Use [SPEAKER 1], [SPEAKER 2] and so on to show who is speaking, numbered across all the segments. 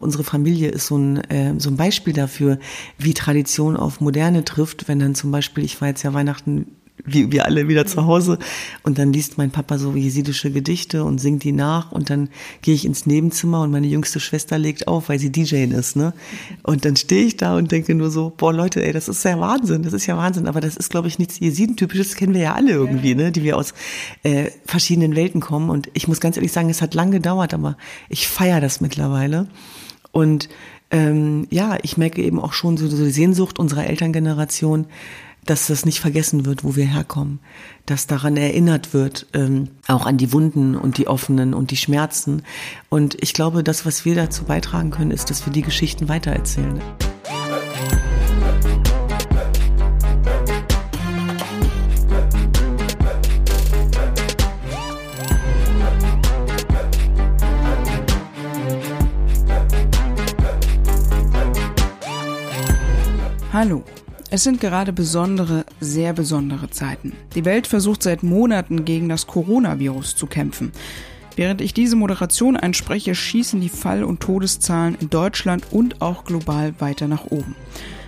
[SPEAKER 1] Unsere Familie ist so ein, äh, so ein Beispiel dafür, wie Tradition auf Moderne trifft. Wenn dann zum Beispiel, ich war jetzt ja Weihnachten wie wir alle wieder zu Hause. Und dann liest mein Papa so jesidische Gedichte und singt die nach. Und dann gehe ich ins Nebenzimmer und meine jüngste Schwester legt auf, weil sie DJ ist. Ne? Und dann stehe ich da und denke nur so, boah Leute, ey, das ist ja Wahnsinn, das ist ja Wahnsinn. Aber das ist, glaube ich, nichts Jesiden-typisches, kennen wir ja alle irgendwie, ne? die wir aus äh, verschiedenen Welten kommen. Und ich muss ganz ehrlich sagen, es hat lang gedauert, aber ich feiere das mittlerweile. Und ähm, ja, ich merke eben auch schon so, so die Sehnsucht unserer Elterngeneration, dass das nicht vergessen wird, wo wir herkommen, dass daran erinnert wird, ähm, auch an die Wunden und die offenen und die Schmerzen. Und ich glaube, das, was wir dazu beitragen können, ist, dass wir die Geschichten weitererzählen.
[SPEAKER 2] Hallo es sind gerade besondere, sehr besondere Zeiten. Die Welt versucht seit Monaten gegen das Coronavirus zu kämpfen. Während ich diese Moderation einspreche, schießen die Fall- und Todeszahlen in Deutschland und auch global weiter nach oben.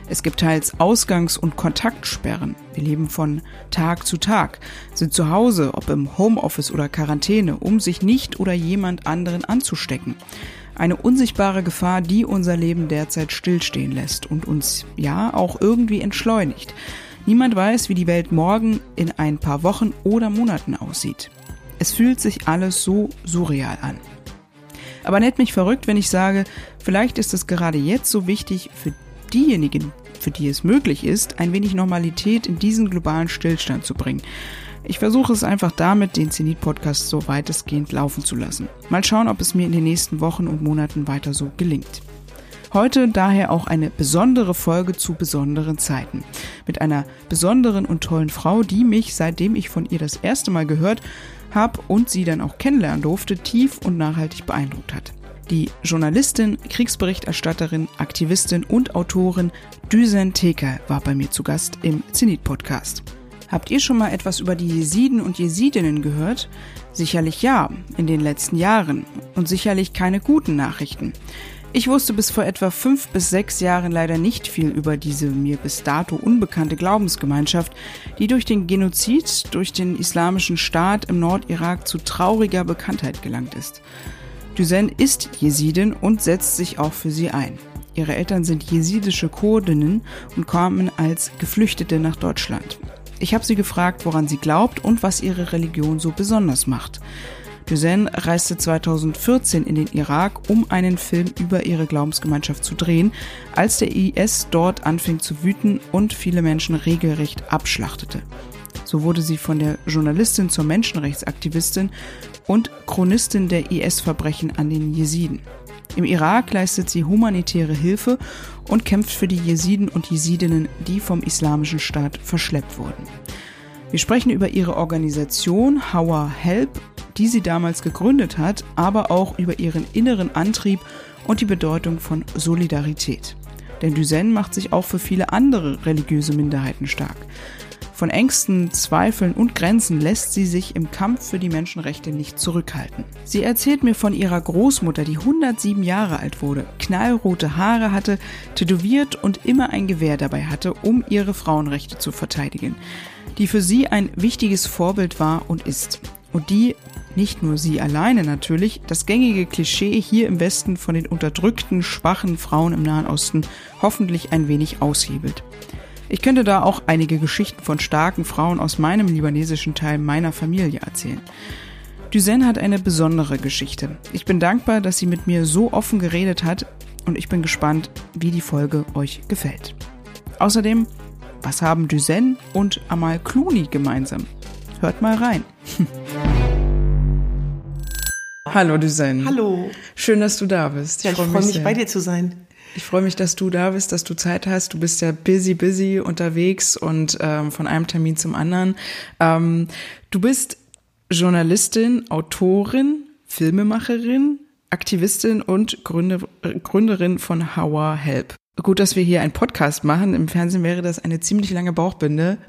[SPEAKER 2] Es gibt teils Ausgangs- und Kontaktsperren. Wir leben von Tag zu Tag, sind zu Hause, ob im Homeoffice oder Quarantäne, um sich nicht oder jemand anderen anzustecken. Eine unsichtbare Gefahr, die unser Leben derzeit stillstehen lässt und uns ja auch irgendwie entschleunigt. Niemand weiß, wie die Welt morgen in ein paar Wochen oder Monaten aussieht. Es fühlt sich alles so surreal an. Aber nett mich verrückt, wenn ich sage, vielleicht ist es gerade jetzt so wichtig für diejenigen, für die es möglich ist, ein wenig Normalität in diesen globalen Stillstand zu bringen. Ich versuche es einfach damit, den Zenit-Podcast so weitestgehend laufen zu lassen. Mal schauen, ob es mir in den nächsten Wochen und Monaten weiter so gelingt. Heute daher auch eine besondere Folge zu besonderen Zeiten. Mit einer besonderen und tollen Frau, die mich, seitdem ich von ihr das erste Mal gehört habe und sie dann auch kennenlernen durfte, tief und nachhaltig beeindruckt hat. Die Journalistin, Kriegsberichterstatterin, Aktivistin und Autorin Düsen Teker war bei mir zu Gast im Zenit-Podcast. Habt ihr schon mal etwas über die Jesiden und Jesidinnen gehört? Sicherlich ja, in den letzten Jahren. Und sicherlich keine guten Nachrichten. Ich wusste bis vor etwa fünf bis sechs Jahren leider nicht viel über diese mir bis dato unbekannte Glaubensgemeinschaft, die durch den Genozid durch den islamischen Staat im Nordirak zu trauriger Bekanntheit gelangt ist. Düsen ist Jesidin und setzt sich auch für sie ein. Ihre Eltern sind jesidische Kurdinnen und kamen als Geflüchtete nach Deutschland. Ich habe sie gefragt, woran sie glaubt und was ihre Religion so besonders macht. Düsen reiste 2014 in den Irak, um einen Film über ihre Glaubensgemeinschaft zu drehen, als der IS dort anfing zu wüten und viele Menschen regelrecht abschlachtete. So wurde sie von der Journalistin zur Menschenrechtsaktivistin und Chronistin der IS-Verbrechen an den Jesiden. Im Irak leistet sie humanitäre Hilfe und kämpft für die Jesiden und Jesidinnen, die vom Islamischen Staat verschleppt wurden. Wir sprechen über ihre Organisation Hawa Help, die sie damals gegründet hat, aber auch über ihren inneren Antrieb und die Bedeutung von Solidarität. Denn Düsen macht sich auch für viele andere religiöse Minderheiten stark. Von Ängsten, Zweifeln und Grenzen lässt sie sich im Kampf für die Menschenrechte nicht zurückhalten. Sie erzählt mir von ihrer Großmutter, die 107 Jahre alt wurde, knallrote Haare hatte, tätowiert und immer ein Gewehr dabei hatte, um ihre Frauenrechte zu verteidigen, die für sie ein wichtiges Vorbild war und ist. Und die nicht nur sie alleine natürlich, das gängige Klischee hier im Westen von den unterdrückten, schwachen Frauen im Nahen Osten hoffentlich ein wenig aushebelt. Ich könnte da auch einige Geschichten von starken Frauen aus meinem libanesischen Teil meiner Familie erzählen. Duzen hat eine besondere Geschichte. Ich bin dankbar, dass sie mit mir so offen geredet hat und ich bin gespannt, wie die Folge euch gefällt. Außerdem, was haben Duzen und Amal Clooney gemeinsam? Hört mal rein. Hallo Duzen.
[SPEAKER 1] Hallo.
[SPEAKER 2] Schön, dass du da bist.
[SPEAKER 1] Ich, ja, ich freue freu mich, sehr. bei dir zu sein.
[SPEAKER 2] Ich freue mich, dass du da bist, dass du Zeit hast. Du bist ja busy, busy unterwegs und ähm, von einem Termin zum anderen. Ähm, du bist Journalistin, Autorin, Filmemacherin, Aktivistin und Gründer, Gründerin von How Help. Gut, dass wir hier einen Podcast machen. Im Fernsehen wäre das eine ziemlich lange Bauchbinde.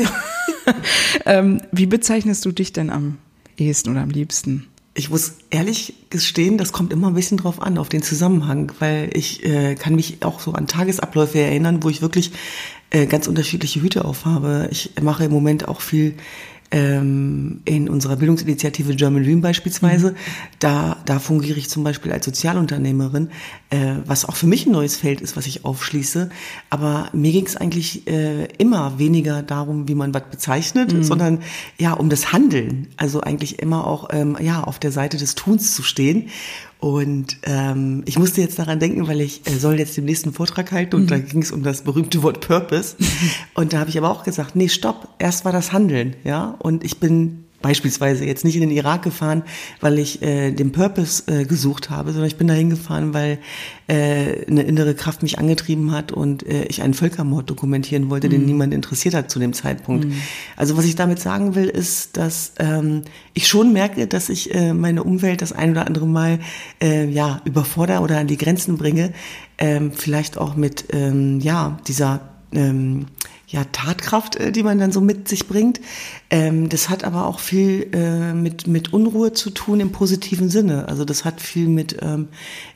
[SPEAKER 2] ähm, wie bezeichnest du dich denn am ehesten oder am liebsten?
[SPEAKER 1] Ich muss ehrlich gestehen, das kommt immer ein bisschen drauf an, auf den Zusammenhang, weil ich äh, kann mich auch so an Tagesabläufe erinnern, wo ich wirklich äh, ganz unterschiedliche Hüte aufhabe. Ich mache im Moment auch viel ähm, in unserer Bildungsinitiative German Dream beispielsweise, mhm. da, da fungiere ich zum Beispiel als Sozialunternehmerin, äh, was auch für mich ein neues Feld ist, was ich aufschließe. Aber mir ging es eigentlich äh, immer weniger darum, wie man was bezeichnet, mhm. sondern ja um das Handeln. Also eigentlich immer auch ähm, ja auf der Seite des Tuns zu stehen. Und ähm, ich musste jetzt daran denken, weil ich äh, soll jetzt den nächsten Vortrag halten und mhm. da ging es um das berühmte Wort Purpose. Und da habe ich aber auch gesagt, nee, stopp, erst war das Handeln, ja. Und ich bin beispielsweise jetzt nicht in den Irak gefahren, weil ich äh, den Purpose äh, gesucht habe, sondern ich bin dahin gefahren, weil äh, eine innere Kraft mich angetrieben hat und äh, ich einen Völkermord dokumentieren wollte, mhm. den niemand interessiert hat zu dem Zeitpunkt. Mhm. Also was ich damit sagen will, ist, dass ähm, ich schon merke, dass ich äh, meine Umwelt das ein oder andere Mal äh, ja überfordere oder an die Grenzen bringe, ähm, vielleicht auch mit ähm, ja dieser ähm, ja, Tatkraft, äh, die man dann so mit sich bringt. Ähm, das hat aber auch viel äh, mit, mit Unruhe zu tun im positiven Sinne. Also das hat viel mit ähm,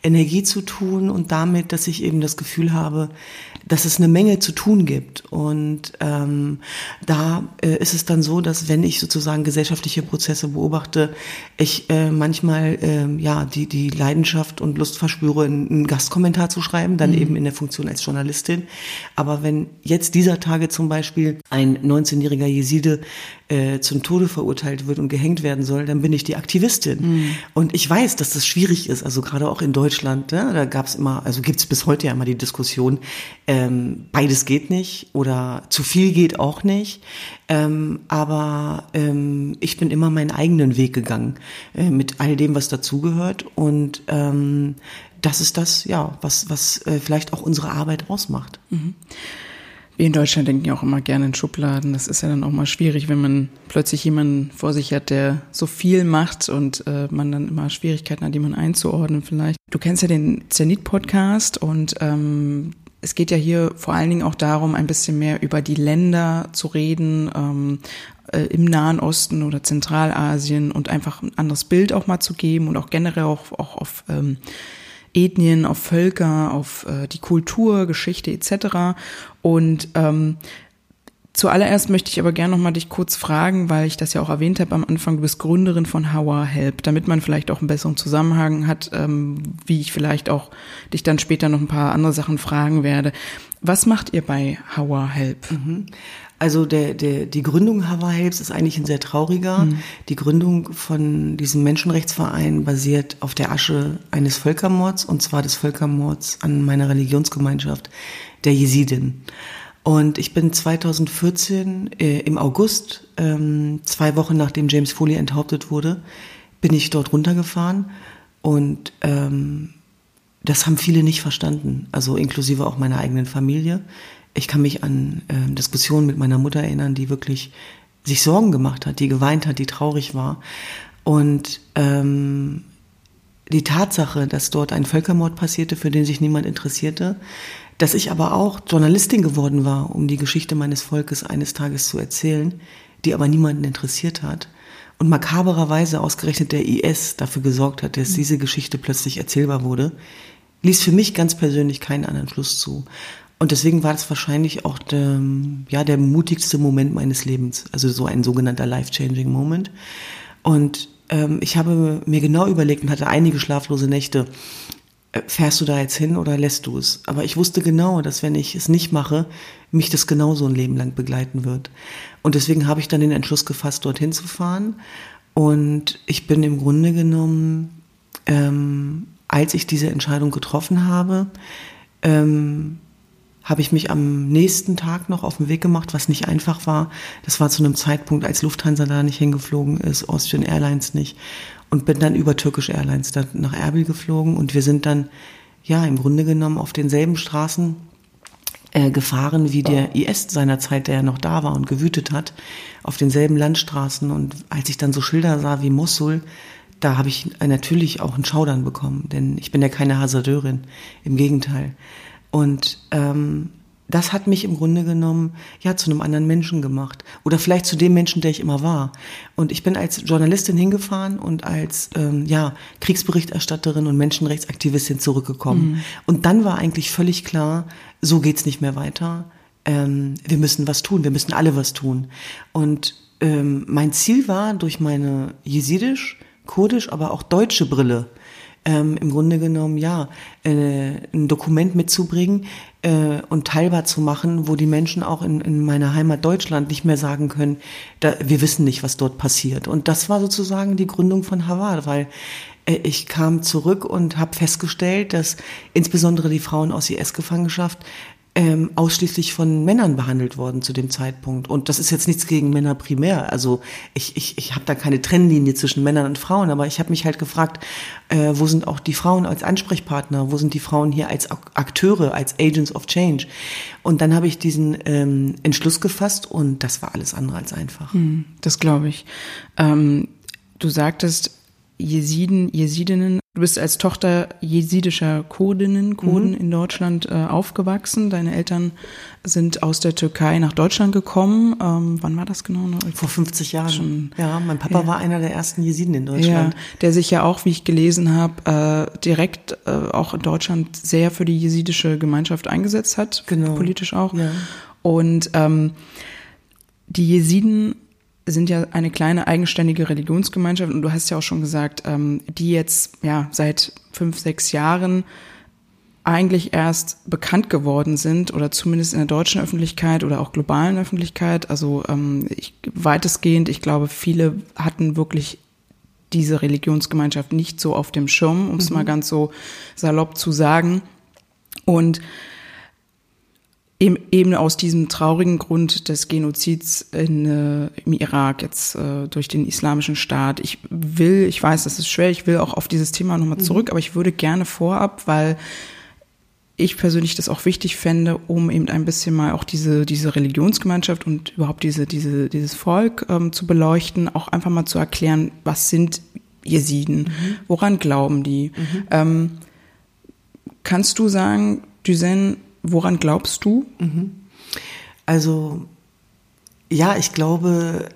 [SPEAKER 1] Energie zu tun und damit, dass ich eben das Gefühl habe, dass es eine Menge zu tun gibt. Und ähm, da äh, ist es dann so, dass wenn ich sozusagen gesellschaftliche Prozesse beobachte, ich äh, manchmal äh, ja die die Leidenschaft und Lust verspüre, einen Gastkommentar zu schreiben, dann mhm. eben in der Funktion als Journalistin. Aber wenn jetzt dieser Tage zum Beispiel ein 19-jähriger Jeside äh, zum Tode verurteilt wird und gehängt werden soll, dann bin ich die Aktivistin. Mhm. Und ich weiß, dass das schwierig ist, also gerade auch in Deutschland, ne, da gab es immer, also gibt es bis heute ja immer die Diskussion, ähm, beides geht nicht oder zu viel geht auch nicht. Ähm, aber ähm, ich bin immer meinen eigenen Weg gegangen äh, mit all dem, was dazugehört. Und ähm, das ist das, ja, was, was äh, vielleicht auch unsere Arbeit ausmacht. Mhm.
[SPEAKER 2] Wir in Deutschland denken ja auch immer gerne in Schubladen. Das ist ja dann auch mal schwierig, wenn man plötzlich jemanden vor sich hat, der so viel macht und äh, man dann immer Schwierigkeiten hat, jemanden einzuordnen vielleicht. Du kennst ja den Zenit-Podcast und ähm, es geht ja hier vor allen Dingen auch darum, ein bisschen mehr über die Länder zu reden, ähm, äh, im Nahen Osten oder Zentralasien und einfach ein anderes Bild auch mal zu geben und auch generell auch, auch auf ähm, Ethnien, auf Völker, auf äh, die Kultur, Geschichte etc. Und ähm, Zuallererst möchte ich aber gerne noch mal dich kurz fragen, weil ich das ja auch erwähnt habe am Anfang, du bist Gründerin von How Help, damit man vielleicht auch einen besseren Zusammenhang hat, ähm, wie ich vielleicht auch dich dann später noch ein paar andere Sachen fragen werde. Was macht ihr bei How Help? Mhm.
[SPEAKER 1] Also der, der, die Gründung Hava Helps ist eigentlich ein sehr trauriger. Mhm. Die Gründung von diesem Menschenrechtsverein basiert auf der Asche eines Völkermords, und zwar des Völkermords an meiner Religionsgemeinschaft, der Jesiden. Und ich bin 2014 äh, im August, ähm, zwei Wochen nachdem James Foley enthauptet wurde, bin ich dort runtergefahren und ähm, das haben viele nicht verstanden, also inklusive auch meiner eigenen Familie. Ich kann mich an äh, Diskussionen mit meiner Mutter erinnern, die wirklich sich Sorgen gemacht hat, die geweint hat, die traurig war. Und ähm, die Tatsache, dass dort ein Völkermord passierte, für den sich niemand interessierte, dass ich aber auch Journalistin geworden war, um die Geschichte meines Volkes eines Tages zu erzählen, die aber niemanden interessiert hat. Und makabererweise ausgerechnet der IS dafür gesorgt hat, dass diese Geschichte plötzlich erzählbar wurde, ließ für mich ganz persönlich keinen anderen Schluss zu. Und deswegen war das wahrscheinlich auch der, ja, der mutigste Moment meines Lebens. Also so ein sogenannter life-changing Moment. Und ähm, ich habe mir genau überlegt und hatte einige schlaflose Nächte, fährst du da jetzt hin oder lässt du es? Aber ich wusste genau, dass wenn ich es nicht mache, mich das genauso ein Leben lang begleiten wird. Und deswegen habe ich dann den Entschluss gefasst, dorthin zu fahren. Und ich bin im Grunde genommen, ähm, als ich diese Entscheidung getroffen habe, ähm, habe ich mich am nächsten Tag noch auf den Weg gemacht, was nicht einfach war. Das war zu einem Zeitpunkt, als Lufthansa da nicht hingeflogen ist, Austrian Airlines nicht. Und bin dann über Turkish Airlines dann nach Erbil geflogen und wir sind dann, ja, im Grunde genommen auf denselben Straßen äh, gefahren wie der IS seinerzeit, der ja noch da war und gewütet hat, auf denselben Landstraßen. Und als ich dann so Schilder sah wie Mosul, da habe ich natürlich auch einen Schaudern bekommen, denn ich bin ja keine Hasardeurin, im Gegenteil. Und ähm, das hat mich im Grunde genommen ja zu einem anderen Menschen gemacht oder vielleicht zu dem Menschen, der ich immer war. Und ich bin als Journalistin hingefahren und als ähm, ja Kriegsberichterstatterin und Menschenrechtsaktivistin zurückgekommen. Mhm. Und dann war eigentlich völlig klar, so geht's nicht mehr weiter. Ähm, wir müssen was tun, wir müssen alle was tun. Und ähm, mein Ziel war, durch meine jesidisch, kurdisch, aber auch deutsche Brille ähm, im Grunde genommen ja äh, ein Dokument mitzubringen äh, und teilbar zu machen, wo die Menschen auch in, in meiner Heimat Deutschland nicht mehr sagen können, da, wir wissen nicht, was dort passiert. Und das war sozusagen die Gründung von Harvard, weil äh, ich kam zurück und habe festgestellt, dass insbesondere die Frauen aus IS-Gefangenschaft ähm, ausschließlich von Männern behandelt worden zu dem Zeitpunkt. Und das ist jetzt nichts gegen Männer primär. Also ich, ich, ich habe da keine Trennlinie zwischen Männern und Frauen, aber ich habe mich halt gefragt, äh, wo sind auch die Frauen als Ansprechpartner, wo sind die Frauen hier als Akteure, als Agents of Change. Und dann habe ich diesen ähm, Entschluss gefasst und das war alles andere als einfach. Hm,
[SPEAKER 2] das glaube ich. Ähm, du sagtest, Jesiden, Jesidinnen. Du bist als Tochter jesidischer Kurdinnen, Kurden mhm. in Deutschland äh, aufgewachsen. Deine Eltern sind aus der Türkei nach Deutschland gekommen. Ähm, wann war das genau?
[SPEAKER 1] Vor 50 Jahren. Schon, ja, mein Papa ja. war einer der ersten Jesiden in Deutschland. Ja,
[SPEAKER 2] der sich ja auch, wie ich gelesen habe, äh, direkt äh, auch in Deutschland sehr für die jesidische Gemeinschaft eingesetzt hat. Genau. Politisch auch. Ja. Und ähm, die Jesiden sind ja eine kleine eigenständige Religionsgemeinschaft und du hast ja auch schon gesagt, ähm, die jetzt ja seit fünf, sechs Jahren eigentlich erst bekannt geworden sind oder zumindest in der deutschen Öffentlichkeit oder auch globalen Öffentlichkeit. Also ähm, ich, weitestgehend, ich glaube, viele hatten wirklich diese Religionsgemeinschaft nicht so auf dem Schirm, um es mhm. mal ganz so salopp zu sagen. Und Eben aus diesem traurigen Grund des Genozids in, äh, im Irak jetzt äh, durch den islamischen Staat. Ich will, ich weiß, das ist schwer, ich will auch auf dieses Thema nochmal mhm. zurück, mhm. aber ich würde gerne vorab, weil ich persönlich das auch wichtig fände, um eben ein bisschen mal auch diese, diese Religionsgemeinschaft und überhaupt diese, diese, dieses Volk ähm, zu beleuchten, auch einfach mal zu erklären, was sind Jesiden, mhm. woran glauben die. Mhm. Ähm, kannst du sagen, Duzen, Woran glaubst du? Mhm.
[SPEAKER 1] Also ja, ich glaube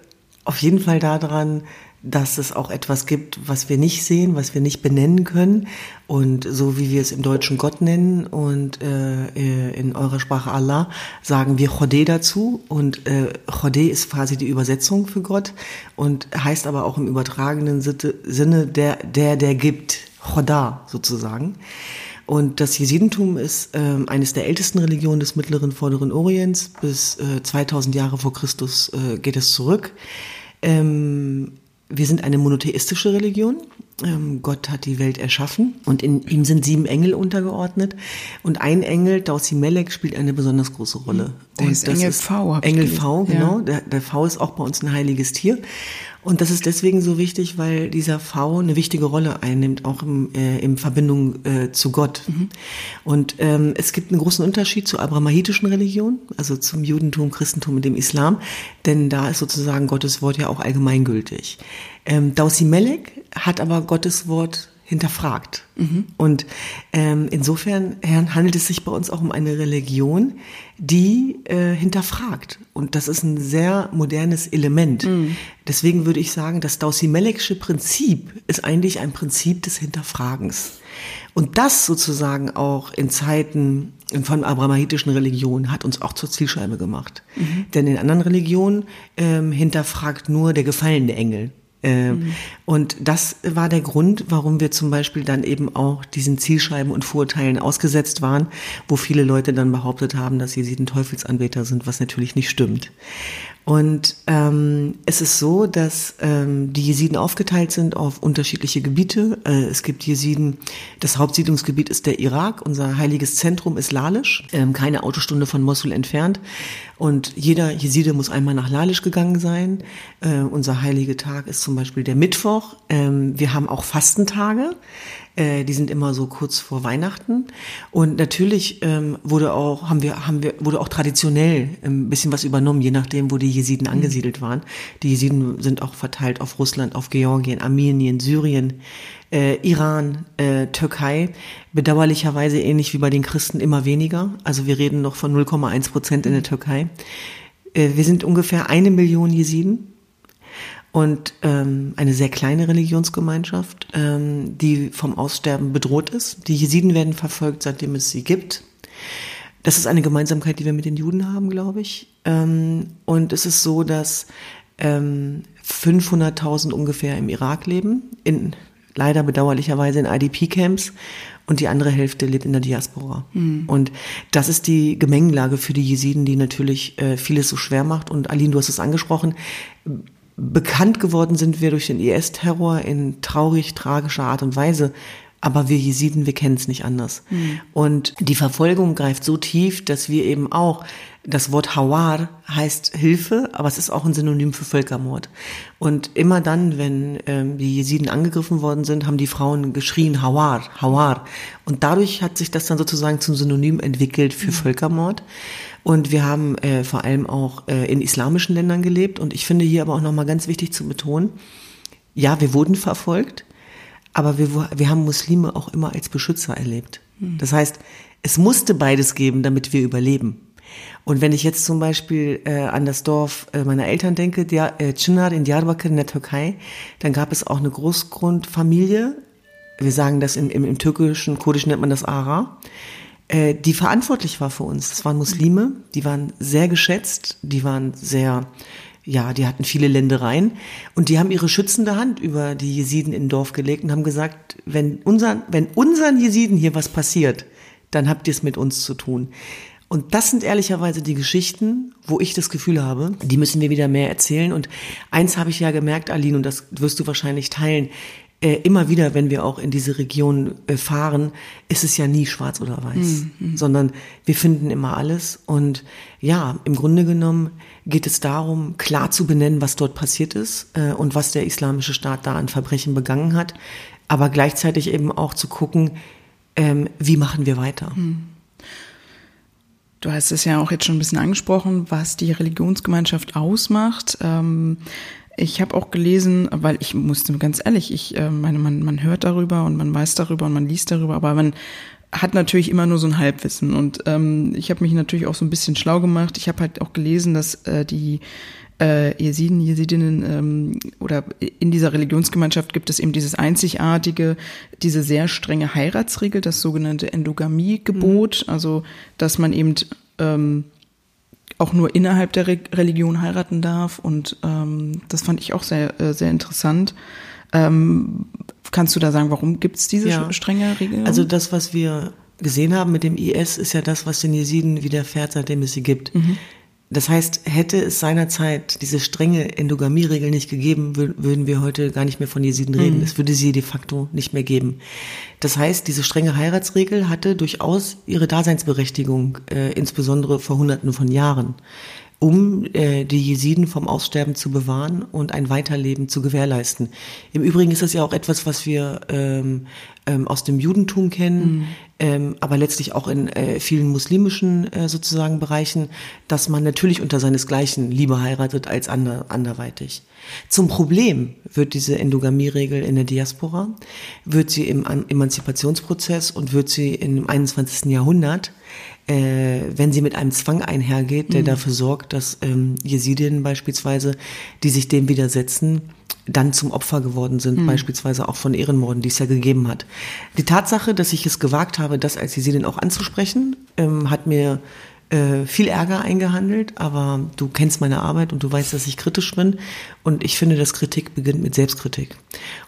[SPEAKER 1] auf jeden Fall daran, dass es auch etwas gibt, was wir nicht sehen, was wir nicht benennen können. Und so wie wir es im Deutschen Gott nennen und äh, in eurer Sprache Allah, sagen wir Chodeh dazu. Und äh, Chodeh ist quasi die Übersetzung für Gott und heißt aber auch im übertragenen Sinne der, der, der gibt. Chodah sozusagen. Und das Jesidentum ist äh, eines der ältesten Religionen des mittleren Vorderen Orients. Bis äh, 2000 Jahre vor Christus äh, geht es zurück. Ähm, wir sind eine monotheistische Religion. Ähm, Gott hat die Welt erschaffen und in ihm sind sieben Engel untergeordnet. Und ein Engel, Dausi Melek, spielt eine besonders große Rolle.
[SPEAKER 2] Der und ist Engel ist V.
[SPEAKER 1] Engel V, genau. Ja. Der, der V ist auch bei uns ein heiliges Tier. Und das ist deswegen so wichtig, weil dieser V eine wichtige Rolle einnimmt, auch im, äh, in Verbindung äh, zu Gott. Mhm. Und ähm, es gibt einen großen Unterschied zur abrahamitischen Religion, also zum Judentum, Christentum und dem Islam, denn da ist sozusagen Gottes Wort ja auch allgemeingültig. Ähm, Dausi Melek hat aber Gottes Wort hinterfragt. Mhm. Und ähm, insofern handelt es sich bei uns auch um eine Religion, die äh, hinterfragt. Und das ist ein sehr modernes Element. Mhm. Deswegen würde ich sagen, das Dausi-Melekische Prinzip ist eigentlich ein Prinzip des Hinterfragens. Und das sozusagen auch in Zeiten von abrahamitischen Religionen hat uns auch zur Zielscheibe gemacht. Mhm. Denn in anderen Religionen ähm, hinterfragt nur der gefallene Engel. Äh, mhm. Und das war der Grund, warum wir zum Beispiel dann eben auch diesen Zielscheiben und Vorurteilen ausgesetzt waren, wo viele Leute dann behauptet haben, dass sie sieben Teufelsanbeter sind, was natürlich nicht stimmt. Und ähm, es ist so, dass ähm, die Jesiden aufgeteilt sind auf unterschiedliche Gebiete. Äh, es gibt Jesiden, das Hauptsiedlungsgebiet ist der Irak, unser heiliges Zentrum ist Lalisch, ähm, keine Autostunde von Mosul entfernt. Und jeder Jeside muss einmal nach Lalisch gegangen sein. Äh, unser heiliger Tag ist zum Beispiel der Mittwoch. Ähm, wir haben auch Fastentage. Äh, die sind immer so kurz vor Weihnachten. Und natürlich ähm, wurde auch, haben wir, haben wir, wurde auch traditionell ein bisschen was übernommen, je nachdem, wo die Jesiden mhm. angesiedelt waren. Die Jesiden sind auch verteilt auf Russland, auf Georgien, Armenien, Syrien, äh, Iran, äh, Türkei. Bedauerlicherweise ähnlich wie bei den Christen immer weniger. Also wir reden noch von 0,1 Prozent in der Türkei. Äh, wir sind ungefähr eine Million Jesiden und ähm, eine sehr kleine Religionsgemeinschaft, ähm, die vom Aussterben bedroht ist. Die Jesiden werden verfolgt, seitdem es sie gibt. Das ist eine Gemeinsamkeit, die wir mit den Juden haben, glaube ich. Ähm, und es ist so, dass ähm, 500.000 ungefähr im Irak leben, in leider bedauerlicherweise in IDP-Camps und die andere Hälfte lebt in der Diaspora. Mhm. Und das ist die Gemengelage für die Jesiden, die natürlich äh, vieles so schwer macht. Und Aline, du hast es angesprochen, bekannt geworden sind wir durch den IS-Terror in traurig, tragischer Art und Weise. Aber wir Jesiden, wir kennen es nicht anders. Mhm. Und die Verfolgung greift so tief, dass wir eben auch das Wort Hawar heißt Hilfe, aber es ist auch ein Synonym für Völkermord. Und immer dann, wenn ähm, die Jesiden angegriffen worden sind, haben die Frauen geschrien Hawar, Hawar. Und dadurch hat sich das dann sozusagen zum Synonym entwickelt für mhm. Völkermord. Und wir haben äh, vor allem auch äh, in islamischen Ländern gelebt. Und ich finde hier aber auch nochmal ganz wichtig zu betonen, ja, wir wurden verfolgt, aber wir, wir haben Muslime auch immer als Beschützer erlebt. Mhm. Das heißt, es musste beides geben, damit wir überleben. Und wenn ich jetzt zum Beispiel äh, an das Dorf äh, meiner Eltern denke, der, äh, Çınar in Diyarbakir in der Türkei, dann gab es auch eine Großgrundfamilie. Wir sagen das im, im, im türkischen, kurdischen nennt man das Ara, äh, die verantwortlich war für uns. Das waren Muslime, die waren sehr geschätzt, die waren sehr, ja, die hatten viele Ländereien und die haben ihre schützende Hand über die Jesiden im Dorf gelegt und haben gesagt, wenn, unseren, wenn unseren Jesiden hier was passiert, dann habt ihr es mit uns zu tun. Und das sind ehrlicherweise die Geschichten, wo ich das Gefühl habe, die müssen wir wieder mehr erzählen. Und eins habe ich ja gemerkt, Aline, und das wirst du wahrscheinlich teilen, äh, immer wieder, wenn wir auch in diese Region äh, fahren, ist es ja nie schwarz oder weiß, mhm. sondern wir finden immer alles. Und ja, im Grunde genommen geht es darum, klar zu benennen, was dort passiert ist äh, und was der islamische Staat da an Verbrechen begangen hat, aber gleichzeitig eben auch zu gucken, ähm, wie machen wir weiter. Mhm.
[SPEAKER 2] Du hast es ja auch jetzt schon ein bisschen angesprochen, was die Religionsgemeinschaft ausmacht. Ähm, ich habe auch gelesen, weil ich musste ganz ehrlich, ich äh, meine, man, man hört darüber und man weiß darüber und man liest darüber, aber man hat natürlich immer nur so ein Halbwissen. Und ähm, ich habe mich natürlich auch so ein bisschen schlau gemacht. Ich habe halt auch gelesen, dass äh, die äh, Jesiden, Jesidinnen ähm, oder in dieser Religionsgemeinschaft gibt es eben dieses einzigartige, diese sehr strenge Heiratsregel, das sogenannte Endogamiegebot, mhm. also dass man eben ähm, auch nur innerhalb der Re Religion heiraten darf und ähm, das fand ich auch sehr, äh, sehr interessant. Ähm, kannst du da sagen, warum gibt es diese ja. strenge Regel?
[SPEAKER 1] Also das, was wir gesehen haben mit dem IS, ist ja das, was den Jesiden widerfährt, seitdem es sie gibt. Mhm. Das heißt, hätte es seinerzeit diese strenge Endogamie-Regel nicht gegeben, würden wir heute gar nicht mehr von Jesiden reden. Mhm. Es würde sie de facto nicht mehr geben. Das heißt, diese strenge Heiratsregel hatte durchaus ihre Daseinsberechtigung, äh, insbesondere vor Hunderten von Jahren um äh, die Jesiden vom Aussterben zu bewahren und ein Weiterleben zu gewährleisten. Im Übrigen ist das ja auch etwas, was wir ähm, ähm, aus dem Judentum kennen, mhm. ähm, aber letztlich auch in äh, vielen muslimischen äh, sozusagen Bereichen, dass man natürlich unter seinesgleichen lieber heiratet als ander, anderweitig. Zum Problem wird diese Endogamie-Regel in der Diaspora, wird sie im Emanzipationsprozess und wird sie im 21. Jahrhundert äh, wenn sie mit einem Zwang einhergeht, der mhm. dafür sorgt, dass ähm, Jesidinnen beispielsweise, die sich dem widersetzen, dann zum Opfer geworden sind, mhm. beispielsweise auch von Ehrenmorden, die es ja gegeben hat. Die Tatsache, dass ich es gewagt habe, das als Jesidin auch anzusprechen, ähm, hat mir äh, viel Ärger eingehandelt, aber du kennst meine Arbeit und du weißt, dass ich kritisch bin. Und ich finde, dass Kritik beginnt mit Selbstkritik.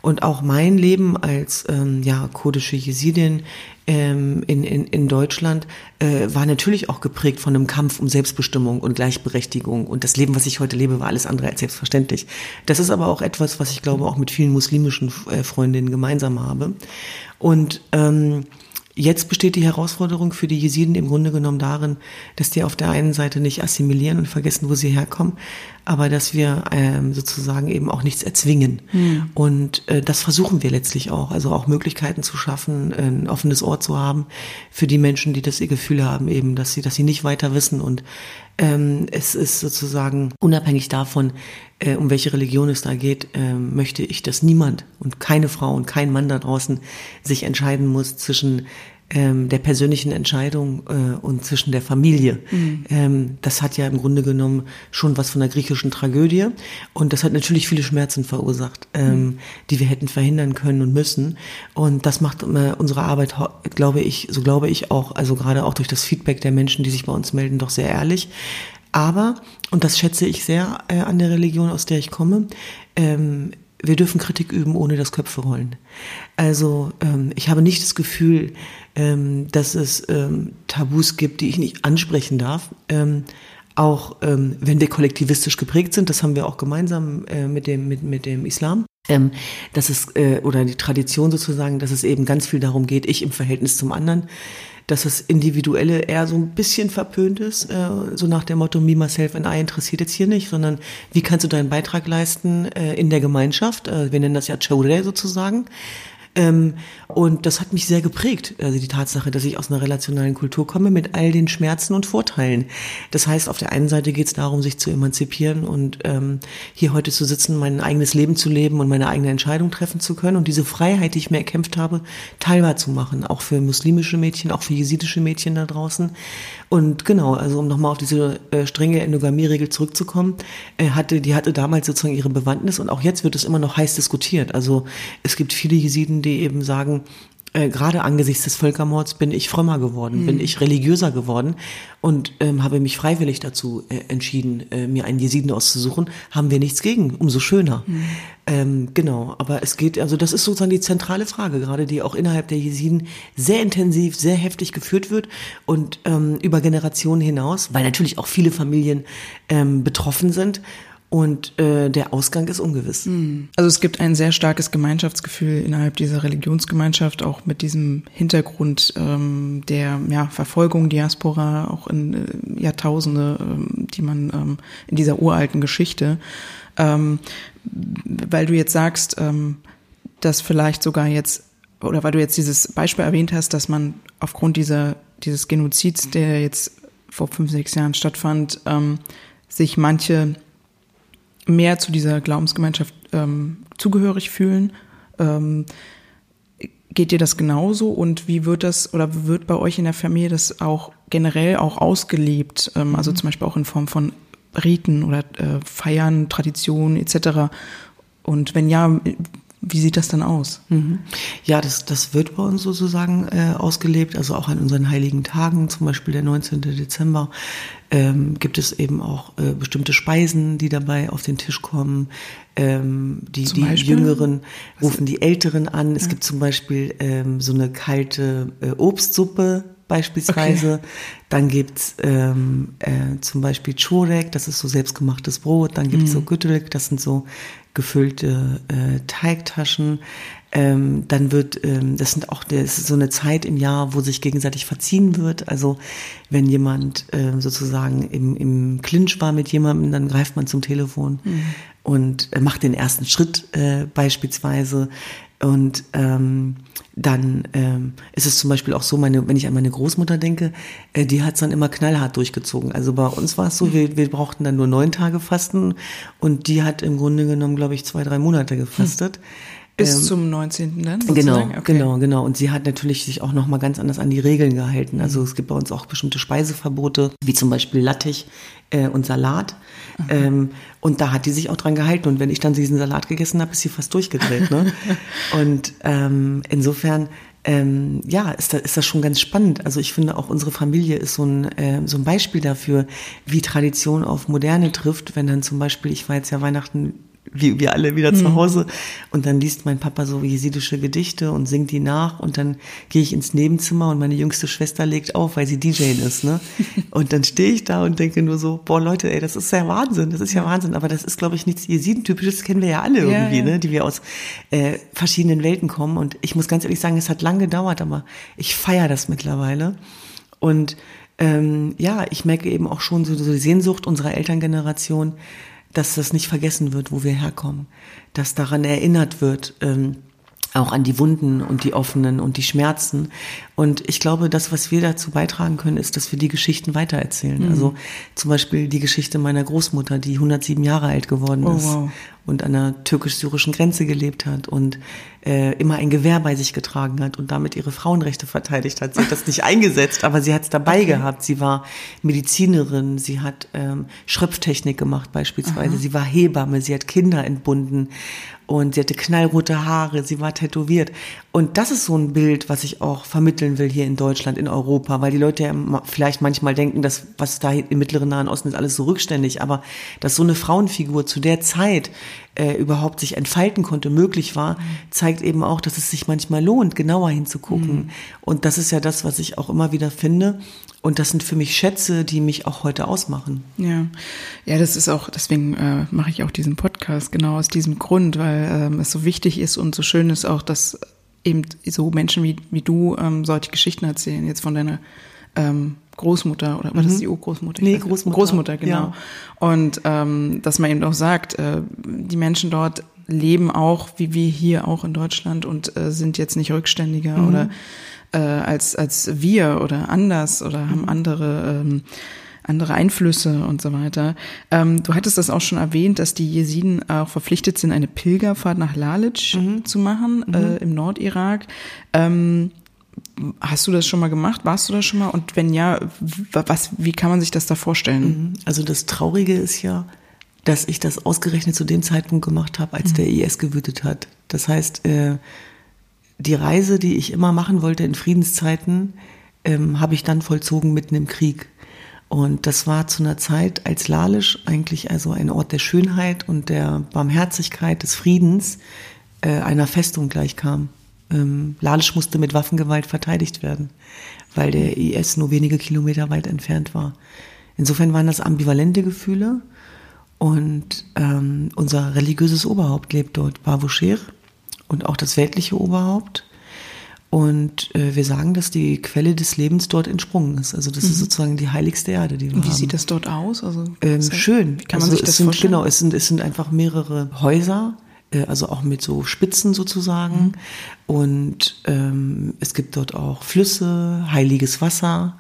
[SPEAKER 1] Und auch mein Leben als ähm, ja, kurdische Jesidin ähm, in, in, in Deutschland äh, war natürlich auch geprägt von einem Kampf um Selbstbestimmung und Gleichberechtigung. Und das Leben, was ich heute lebe, war alles andere als selbstverständlich. Das ist aber auch etwas, was ich glaube auch mit vielen muslimischen äh, Freundinnen gemeinsam habe. Und ähm, Jetzt besteht die Herausforderung für die Jesiden im Grunde genommen darin, dass die auf der einen Seite nicht assimilieren und vergessen, wo sie herkommen, aber dass wir ähm, sozusagen eben auch nichts erzwingen. Mhm. Und äh, das versuchen wir letztlich auch, also auch Möglichkeiten zu schaffen, ein offenes Ohr zu haben für die Menschen, die das ihr Gefühl haben, eben, dass sie, dass sie nicht weiter wissen. Und ähm, es ist sozusagen unabhängig davon, äh, um welche Religion es da geht, äh, möchte ich, dass niemand und keine Frau und kein Mann da draußen sich entscheiden muss zwischen ähm, der persönlichen Entscheidung äh, und zwischen der Familie. Mhm. Ähm, das hat ja im Grunde genommen schon was von der griechischen Tragödie und das hat natürlich viele Schmerzen verursacht, ähm, mhm. die wir hätten verhindern können und müssen. Und das macht äh, unsere Arbeit, glaube ich, so glaube ich auch, also gerade auch durch das Feedback der Menschen, die sich bei uns melden, doch sehr ehrlich. Aber, und das schätze ich sehr äh, an der Religion, aus der ich komme, ähm, wir dürfen Kritik üben, ohne das Köpfe rollen. Also ähm, ich habe nicht das Gefühl, ähm, dass es ähm, Tabus gibt, die ich nicht ansprechen darf. Ähm, auch ähm, wenn wir kollektivistisch geprägt sind, das haben wir auch gemeinsam äh, mit, dem, mit, mit dem Islam. Ähm, dass es, äh, oder die Tradition sozusagen, dass es eben ganz viel darum geht, ich im Verhältnis zum anderen dass das Individuelle eher so ein bisschen verpönt ist, äh, so nach dem Motto, me, myself and I interessiert jetzt hier nicht, sondern wie kannst du deinen Beitrag leisten äh, in der Gemeinschaft? Äh, wir nennen das ja Chodre sozusagen. Ähm, und das hat mich sehr geprägt, also die Tatsache, dass ich aus einer relationalen Kultur komme mit all den Schmerzen und Vorteilen. Das heißt, auf der einen Seite geht es darum, sich zu emanzipieren und ähm, hier heute zu sitzen, mein eigenes Leben zu leben und meine eigene Entscheidung treffen zu können und diese Freiheit, die ich mir erkämpft habe, teilbar zu machen, auch für muslimische Mädchen, auch für jesidische Mädchen da draußen. Und genau, also um nochmal auf diese äh, strenge Endogamie-Regel zurückzukommen, äh, hatte, die hatte damals sozusagen ihre Bewandtnis und auch jetzt wird es immer noch heiß diskutiert. Also es gibt viele Jesiden, die eben sagen, äh, gerade angesichts des Völkermords bin ich frömmer geworden, mhm. bin ich religiöser geworden und ähm, habe mich freiwillig dazu äh, entschieden, äh, mir einen Jesiden auszusuchen. Haben wir nichts gegen, umso schöner. Mhm. Ähm, genau, aber es geht, also das ist sozusagen die zentrale Frage, gerade die auch innerhalb der Jesiden sehr intensiv, sehr heftig geführt wird und ähm, über Generationen hinaus, weil natürlich auch viele Familien ähm, betroffen sind und äh, der Ausgang ist ungewiss.
[SPEAKER 2] Hm. Also es gibt ein sehr starkes Gemeinschaftsgefühl innerhalb dieser Religionsgemeinschaft, auch mit diesem Hintergrund ähm, der ja, Verfolgung, Diaspora, auch in äh, Jahrtausende, ähm, die man ähm, in dieser uralten Geschichte. Ähm, weil du jetzt sagst, ähm, dass vielleicht sogar jetzt, oder weil du jetzt dieses Beispiel erwähnt hast, dass man aufgrund dieser, dieses Genozids, der jetzt vor fünf, sechs Jahren stattfand, ähm, sich manche mehr zu dieser Glaubensgemeinschaft ähm, zugehörig fühlen. Ähm, geht dir das genauso und wie wird das oder wird bei euch in der Familie das auch generell auch ausgelebt? Ähm, also mhm. zum Beispiel auch in Form von Riten oder äh, Feiern, Traditionen etc. Und wenn ja, wie sieht das dann aus?
[SPEAKER 1] Mhm. Ja, das, das wird bei uns sozusagen äh, ausgelebt, also auch an unseren heiligen Tagen, zum Beispiel der 19. Dezember, ähm, gibt es eben auch äh, bestimmte Speisen, die dabei auf den Tisch kommen. Ähm, die, die Jüngeren rufen die Älteren an. Es ja. gibt zum Beispiel ähm, so eine kalte äh, Obstsuppe, beispielsweise. Okay. Dann gibt's ähm, äh, zum Beispiel Chorek, das ist so selbstgemachtes Brot. Dann gibt's mhm. so Gütterek, das sind so gefüllte äh, Teigtaschen. Ähm, dann wird, ähm, das sind auch, das ist so eine Zeit im Jahr, wo sich gegenseitig verziehen wird. Also wenn jemand äh, sozusagen im, im Clinch war mit jemandem, dann greift man zum Telefon mhm. und äh, macht den ersten Schritt äh, beispielsweise. Und ähm, dann ähm, ist es zum Beispiel auch so, meine, wenn ich an meine Großmutter denke, äh, die hat es dann immer knallhart durchgezogen. Also bei uns war es so, wir, wir brauchten dann nur neun Tage Fasten und die hat im Grunde genommen, glaube ich, zwei, drei Monate gefastet. Hm.
[SPEAKER 2] Bis ähm, zum 19. dann?
[SPEAKER 1] Sozusagen? Genau, okay. genau, genau. Und sie hat natürlich sich auch nochmal ganz anders an die Regeln gehalten. Also mhm. es gibt bei uns auch bestimmte Speiseverbote, wie zum Beispiel Lattich äh, und Salat. Ähm, und da hat die sich auch dran gehalten. Und wenn ich dann diesen Salat gegessen habe, ist sie fast durchgedreht. Ne? und ähm, insofern ähm, ja, ist, da, ist das schon ganz spannend. Also ich finde auch unsere Familie ist so ein, äh, so ein Beispiel dafür, wie Tradition auf Moderne trifft. Wenn dann zum Beispiel, ich war jetzt ja Weihnachten wie wir alle wieder mhm. zu Hause. Und dann liest mein Papa so jesidische Gedichte und singt die nach. Und dann gehe ich ins Nebenzimmer und meine jüngste Schwester legt auf, weil sie DJ ist. Ne? Und dann stehe ich da und denke nur so, boah Leute, ey, das ist ja Wahnsinn, das ist ja Wahnsinn. Aber das ist, glaube ich, nichts Jesiden-typisches, das kennen wir ja alle irgendwie, ja, ja. ne? die wir aus äh, verschiedenen Welten kommen. Und ich muss ganz ehrlich sagen, es hat lange gedauert, aber ich feiere das mittlerweile. Und ähm, ja, ich merke eben auch schon so, so die Sehnsucht unserer Elterngeneration, dass das nicht vergessen wird, wo wir herkommen, dass daran erinnert wird, ähm, auch an die Wunden und die offenen und die Schmerzen. Und ich glaube, das, was wir dazu beitragen können, ist, dass wir die Geschichten weitererzählen. Mhm. Also zum Beispiel die Geschichte meiner Großmutter, die 107 Jahre alt geworden oh, ist wow. Und an der türkisch-syrischen Grenze gelebt hat und äh, immer ein Gewehr bei sich getragen hat und damit ihre Frauenrechte verteidigt hat. Sie hat das nicht eingesetzt, aber sie hat es dabei okay. gehabt. Sie war Medizinerin, sie hat ähm, Schröpftechnik gemacht beispielsweise, Aha. sie war Hebamme, sie hat Kinder entbunden und sie hatte knallrote Haare, sie war tätowiert. Und das ist so ein Bild, was ich auch vermitteln will hier in Deutschland, in Europa, weil die Leute ja vielleicht manchmal denken, dass was da im Mittleren Nahen Osten ist alles so rückständig, aber dass so eine Frauenfigur zu der Zeit äh, überhaupt sich entfalten konnte, möglich war, zeigt eben auch, dass es sich manchmal lohnt, genauer hinzugucken. Mhm. Und das ist ja das, was ich auch immer wieder finde. Und das sind für mich Schätze, die mich auch heute ausmachen.
[SPEAKER 2] Ja, ja, das ist auch, deswegen äh, mache ich auch diesen Podcast, genau aus diesem Grund, weil ähm, es so wichtig ist und so schön ist auch, dass eben so Menschen wie, wie du ähm, solche Geschichten erzählen, jetzt von deiner ähm, Großmutter oder war mhm. das die Urgroßmutter?
[SPEAKER 1] Nee, Großmutter.
[SPEAKER 2] Großmutter, genau. Ja. Und ähm, dass man eben auch sagt, äh, die Menschen dort leben auch, wie wir hier auch in Deutschland und äh, sind jetzt nicht rückständiger mhm. oder äh, als, als wir oder anders oder haben mhm. andere ähm, andere Einflüsse und so weiter. Ähm, du hattest das auch schon erwähnt, dass die Jesiden auch verpflichtet sind, eine Pilgerfahrt nach Lalic mhm. zu machen mhm. äh, im Nordirak. Ähm, Hast du das schon mal gemacht? Warst du das schon mal? Und wenn ja, was, wie kann man sich das da vorstellen?
[SPEAKER 1] Mhm. Also das Traurige ist ja, dass ich das ausgerechnet zu dem Zeitpunkt gemacht habe, als mhm. der IS gewütet hat. Das heißt, äh, die Reise, die ich immer machen wollte in Friedenszeiten, ähm, habe ich dann vollzogen mitten im Krieg. Und das war zu einer Zeit, als Lalisch eigentlich also ein Ort der Schönheit und der Barmherzigkeit, des Friedens äh, einer Festung gleichkam. Ähm, Lalisch musste mit Waffengewalt verteidigt werden, weil der IS nur wenige Kilometer weit entfernt war. Insofern waren das ambivalente Gefühle und ähm, unser religiöses Oberhaupt lebt dort, Bavusher, und auch das weltliche Oberhaupt. Und äh, wir sagen, dass die Quelle des Lebens dort entsprungen ist. Also das mhm. ist sozusagen die heiligste Erde, die wir
[SPEAKER 2] Wie
[SPEAKER 1] haben.
[SPEAKER 2] Wie sieht das dort aus?
[SPEAKER 1] Also ähm, schön. Wie kann man also sich das sind, vorstellen? Genau, es sind, es sind einfach mehrere Häuser, also auch mit so Spitzen sozusagen. Mhm. Und ähm, es gibt dort auch Flüsse, heiliges Wasser.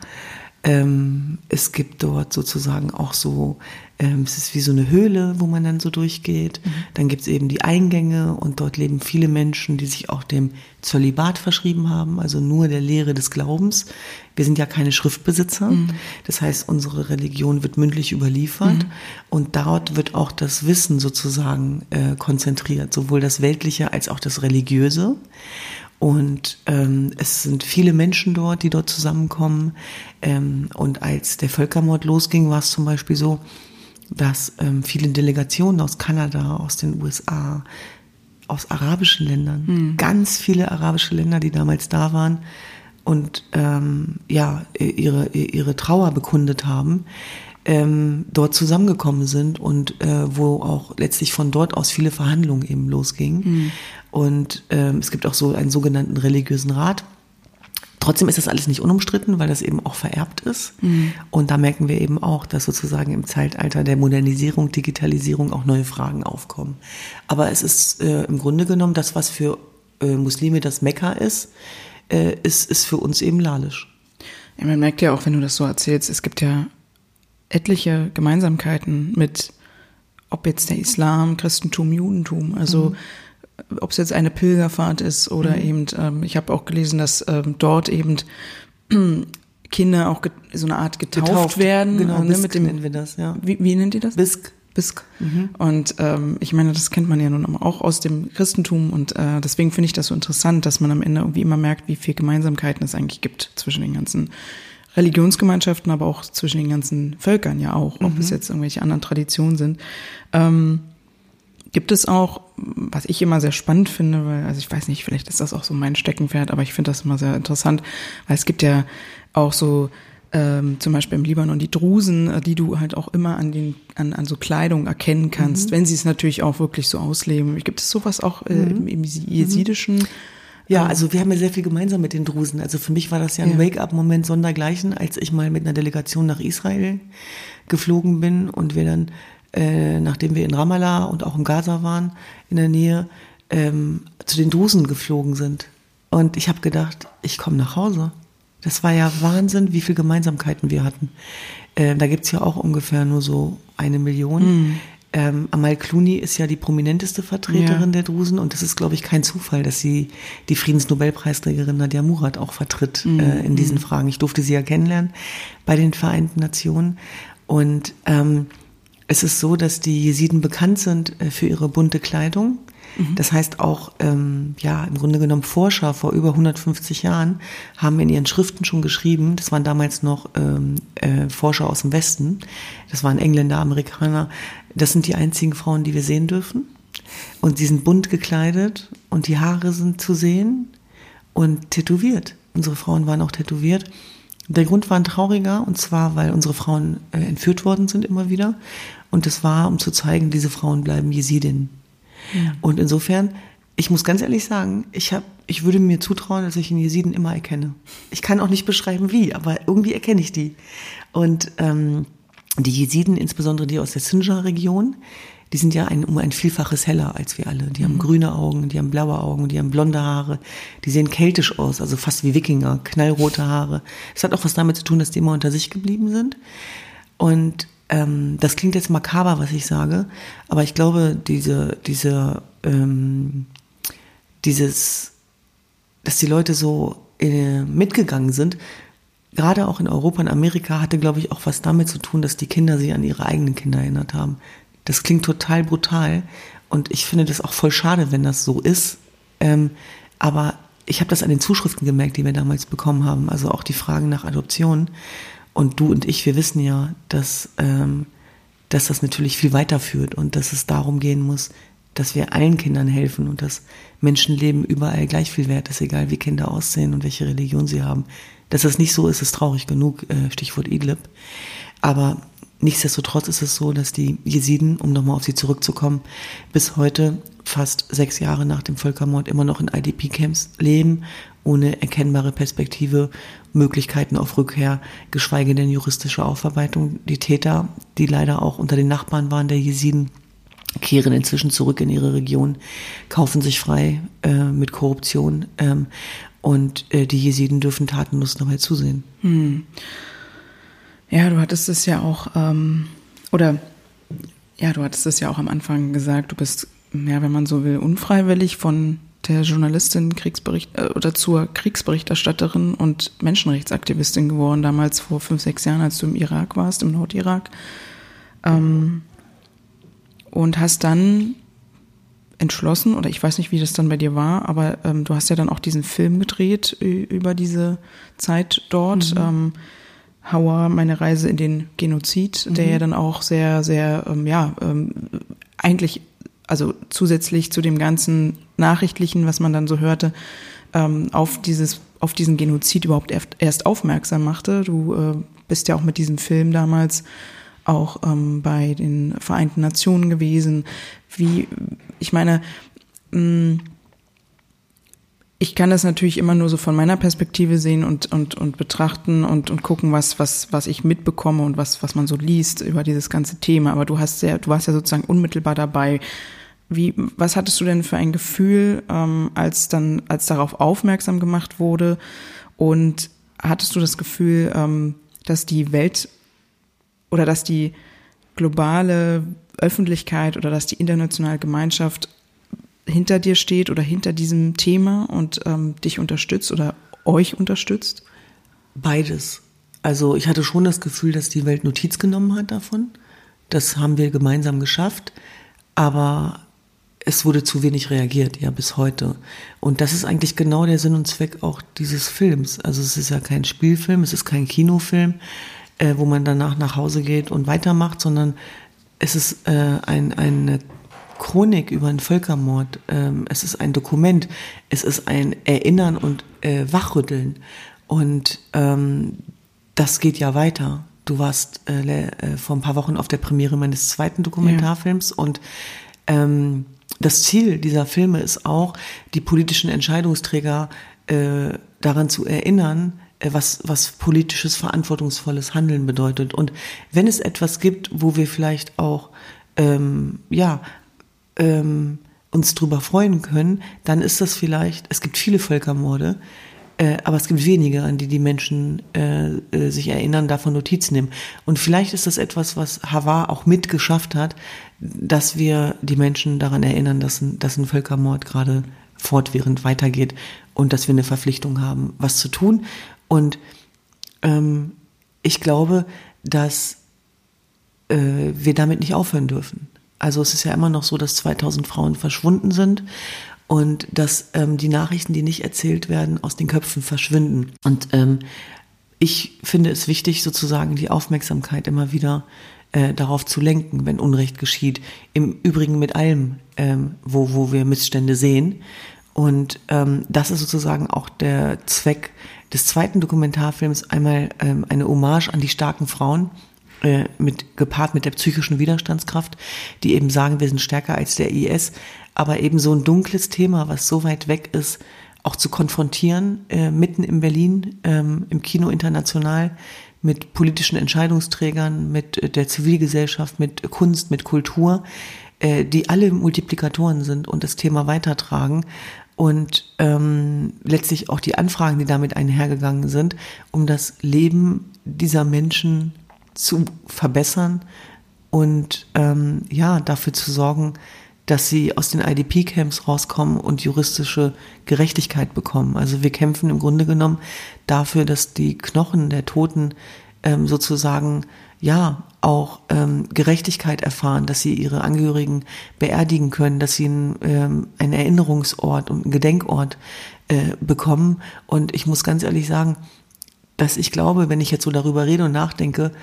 [SPEAKER 1] Ähm, es gibt dort sozusagen auch so, ähm, es ist wie so eine Höhle, wo man dann so durchgeht. Mhm. Dann gibt es eben die Eingänge und dort leben viele Menschen, die sich auch dem Zölibat verschrieben haben, also nur der Lehre des Glaubens. Wir sind ja keine Schriftbesitzer. Mhm. Das heißt, unsere Religion wird mündlich überliefert mhm. und dort wird auch das Wissen sozusagen äh, konzentriert, sowohl das Weltliche als auch das Religiöse. Und ähm, es sind viele Menschen dort, die dort zusammenkommen. Ähm, und als der Völkermord losging, war es zum Beispiel so, dass ähm, viele Delegationen aus Kanada, aus den USA, aus arabischen Ländern, mhm. ganz viele arabische Länder, die damals da waren und ähm, ja ihre ihre Trauer bekundet haben, ähm, dort zusammengekommen sind und äh, wo auch letztlich von dort aus viele Verhandlungen eben losgingen. Mhm. Und ähm, es gibt auch so einen sogenannten religiösen Rat. Trotzdem ist das alles nicht unumstritten, weil das eben auch vererbt ist. Mhm. Und da merken wir eben auch, dass sozusagen im Zeitalter der Modernisierung, Digitalisierung auch neue Fragen aufkommen. Aber es ist äh, im Grunde genommen das, was für äh, Muslime das Mekka ist, äh, ist, ist für uns eben lalisch.
[SPEAKER 2] Ja, man merkt ja auch, wenn du das so erzählst, es gibt ja etliche Gemeinsamkeiten mit, ob jetzt der Islam, Christentum, Judentum, also mhm. ob es jetzt eine Pilgerfahrt ist oder mhm. eben, ähm, ich habe auch gelesen, dass ähm, dort eben Kinder auch so eine Art getauft, getauft werden.
[SPEAKER 1] Genau,
[SPEAKER 2] äh,
[SPEAKER 1] ne, mit dem nennen wir das, ja.
[SPEAKER 2] Wie, wie nennt ihr das?
[SPEAKER 1] Bisk.
[SPEAKER 2] Bisk. Mhm. Und ähm, ich meine, das kennt man ja nun auch aus dem Christentum und äh, deswegen finde ich das so interessant, dass man am Ende irgendwie immer merkt, wie viel Gemeinsamkeiten es eigentlich gibt zwischen den ganzen Religionsgemeinschaften, aber auch zwischen den ganzen Völkern ja auch, ob mhm. es jetzt irgendwelche anderen Traditionen sind. Ähm, Gibt es auch, was ich immer sehr spannend finde, weil, also ich weiß nicht, vielleicht ist das auch so mein Steckenpferd, aber ich finde das immer sehr interessant, weil es gibt ja auch so ähm, zum Beispiel im Libanon die Drusen, äh, die du halt auch immer an den an, an so Kleidung erkennen kannst, mhm. wenn sie es natürlich auch wirklich so ausleben. Gibt es sowas auch äh, mhm. im, im jesidischen?
[SPEAKER 1] Ja, ähm, also wir haben ja sehr viel gemeinsam mit den Drusen. Also für mich war das ja ein ja. Wake-up-Moment sondergleichen, als ich mal mit einer Delegation nach Israel geflogen bin und wir dann äh, nachdem wir in Ramallah und auch im Gaza waren, in der Nähe, ähm, zu den Drusen geflogen sind. Und ich habe gedacht, ich komme nach Hause. Das war ja Wahnsinn, wie viele Gemeinsamkeiten wir hatten. Äh, da gibt's ja auch ungefähr nur so eine Million. Mhm. Ähm, Amal Clooney ist ja die prominenteste Vertreterin ja. der Drusen und das ist, glaube ich, kein Zufall, dass sie die Friedensnobelpreisträgerin Nadia Murad auch vertritt mhm. äh, in diesen. Fragen. Ich durfte sie ja kennenlernen bei den Vereinten Nationen und ähm, es ist so, dass die Jesiden bekannt sind äh, für ihre bunte Kleidung. Mhm. Das heißt auch, ähm, ja, im Grunde genommen Forscher vor über 150 Jahren haben in ihren Schriften schon geschrieben, das waren damals noch ähm, äh, Forscher aus dem Westen, das waren Engländer, Amerikaner, das sind die einzigen Frauen, die wir sehen dürfen. Und sie sind bunt gekleidet und die Haare sind zu sehen und tätowiert. Unsere Frauen waren auch tätowiert. Der Grund war ein trauriger, und zwar, weil unsere Frauen äh, entführt worden sind immer wieder. Und das war, um zu zeigen, diese Frauen bleiben Jesidinnen. Ja. Und insofern, ich muss ganz ehrlich sagen, ich habe, ich würde mir zutrauen, dass ich einen Jesiden immer erkenne. Ich kann auch nicht beschreiben, wie, aber irgendwie erkenne ich die. Und ähm, die Jesiden, insbesondere die aus der Sinjar-Region, die sind ja ein, um ein Vielfaches heller als wir alle. Die haben mhm. grüne Augen, die haben blaue Augen, die haben blonde Haare, die sehen keltisch aus, also fast wie Wikinger, knallrote Haare. Es hat auch was damit zu tun, dass die immer unter sich geblieben sind. Und ähm, das klingt jetzt makaber, was ich sage, aber ich glaube, diese, diese, ähm, dieses, dass die Leute so äh, mitgegangen sind, gerade auch in Europa und Amerika, hatte, glaube ich, auch was damit zu tun, dass die Kinder sich an ihre eigenen Kinder erinnert haben. Das klingt total brutal und ich finde das auch voll schade, wenn das so ist. Ähm, aber ich habe das an den Zuschriften gemerkt, die wir damals bekommen haben. Also auch die Fragen nach Adoption. Und du und ich, wir wissen ja, dass, ähm, dass das natürlich viel weiterführt und dass es darum gehen muss, dass wir allen Kindern helfen und dass Menschenleben überall gleich viel wert ist, egal wie Kinder aussehen und welche Religion sie haben. Dass das nicht so ist, ist traurig genug, äh, Stichwort Idlib. Aber Nichtsdestotrotz ist es so, dass die Jesiden, um nochmal auf sie zurückzukommen, bis heute fast sechs Jahre nach dem Völkermord immer noch in IDP-Camps leben, ohne erkennbare Perspektive, Möglichkeiten auf Rückkehr, geschweige denn juristische Aufarbeitung. Die Täter, die leider auch unter den Nachbarn waren der Jesiden, kehren inzwischen zurück in ihre Region, kaufen sich frei äh, mit Korruption ähm, und äh, die Jesiden dürfen tatenlos dabei zusehen. Hm.
[SPEAKER 2] Ja, du hattest es ja auch, ähm, oder ja, du hattest es ja auch am Anfang gesagt, du bist, ja, wenn man so will, unfreiwillig von der Journalistin Kriegsbericht äh, oder zur Kriegsberichterstatterin und Menschenrechtsaktivistin geworden, damals vor fünf, sechs Jahren, als du im Irak warst, im Nordirak. Ähm, und hast dann entschlossen, oder ich weiß nicht, wie das dann bei dir war, aber ähm, du hast ja dann auch diesen Film gedreht über diese Zeit dort. Mhm. Ähm, Hauer, meine Reise in den Genozid, mhm. der ja dann auch sehr, sehr, ähm, ja, ähm, eigentlich, also zusätzlich zu dem ganzen Nachrichtlichen, was man dann so hörte, ähm, auf dieses, auf diesen Genozid überhaupt erst aufmerksam machte. Du äh, bist ja auch mit diesem Film damals auch ähm, bei den Vereinten Nationen gewesen. Wie, ich meine, mm, ich kann das natürlich immer nur so von meiner Perspektive sehen und, und, und betrachten und, und gucken, was, was, was ich mitbekomme und was, was man so liest über dieses ganze Thema. Aber du hast ja, du warst ja sozusagen unmittelbar dabei. Wie, was hattest du denn für ein Gefühl, ähm, als dann, als darauf aufmerksam gemacht wurde? Und hattest du das Gefühl, ähm, dass die Welt oder dass die globale Öffentlichkeit oder dass die internationale Gemeinschaft hinter dir steht oder hinter diesem Thema und ähm, dich unterstützt oder euch unterstützt?
[SPEAKER 1] Beides. Also ich hatte schon das Gefühl, dass die Welt Notiz genommen hat davon. Das haben wir gemeinsam geschafft, aber es wurde zu wenig reagiert, ja, bis heute. Und das ist eigentlich genau der Sinn und Zweck auch dieses Films. Also es ist ja kein Spielfilm, es ist kein Kinofilm, äh, wo man danach nach Hause geht und weitermacht, sondern es ist äh, ein, eine Chronik über einen Völkermord. Ähm, es ist ein Dokument. Es ist ein Erinnern und äh, Wachrütteln. Und ähm, das geht ja weiter. Du warst äh, äh, vor ein paar Wochen auf der Premiere meines zweiten Dokumentarfilms ja. und ähm, das Ziel dieser Filme ist auch, die politischen Entscheidungsträger äh, daran zu erinnern, was, was politisches, verantwortungsvolles Handeln bedeutet. Und wenn es etwas gibt, wo wir vielleicht auch ähm, ja, ähm, uns drüber freuen können, dann ist das vielleicht, es gibt viele Völkermorde, äh, aber es gibt wenige, an die die Menschen äh, äh, sich erinnern, davon Notiz nehmen. Und vielleicht ist das etwas, was Havar auch mitgeschafft hat, dass wir die Menschen daran erinnern, dass ein, dass ein Völkermord gerade fortwährend weitergeht und dass wir eine Verpflichtung haben, was zu tun. Und ähm, ich glaube, dass äh, wir damit nicht aufhören dürfen. Also es ist ja immer noch so, dass 2000 Frauen verschwunden sind und dass ähm, die Nachrichten, die nicht erzählt werden, aus den Köpfen verschwinden. Und ähm, ich finde es wichtig, sozusagen die Aufmerksamkeit immer wieder äh, darauf zu lenken, wenn Unrecht geschieht. Im Übrigen mit allem, ähm, wo, wo wir Missstände sehen. Und ähm, das ist sozusagen auch der Zweck des zweiten Dokumentarfilms, einmal ähm, eine Hommage an die starken Frauen, äh, mit, gepaart mit der psychischen Widerstandskraft, die eben sagen, wir sind stärker als der IS, aber eben so ein dunkles Thema, was so weit weg ist, auch zu konfrontieren, äh, mitten in Berlin, ähm, im Kino international, mit politischen Entscheidungsträgern, mit äh, der Zivilgesellschaft, mit Kunst, mit Kultur, äh, die alle Multiplikatoren sind und das Thema weitertragen und ähm, letztlich auch die Anfragen, die damit einhergegangen sind, um das Leben dieser Menschen zu verbessern und ähm, ja dafür zu sorgen, dass sie aus den IDP-Camps rauskommen und juristische Gerechtigkeit bekommen. Also wir kämpfen im Grunde genommen dafür, dass die Knochen der Toten ähm, sozusagen ja auch ähm, Gerechtigkeit erfahren, dass sie ihre Angehörigen beerdigen können, dass sie einen, ähm, einen Erinnerungsort und einen Gedenkort äh, bekommen. Und ich muss ganz ehrlich sagen, dass ich glaube, wenn ich jetzt so darüber rede und nachdenke,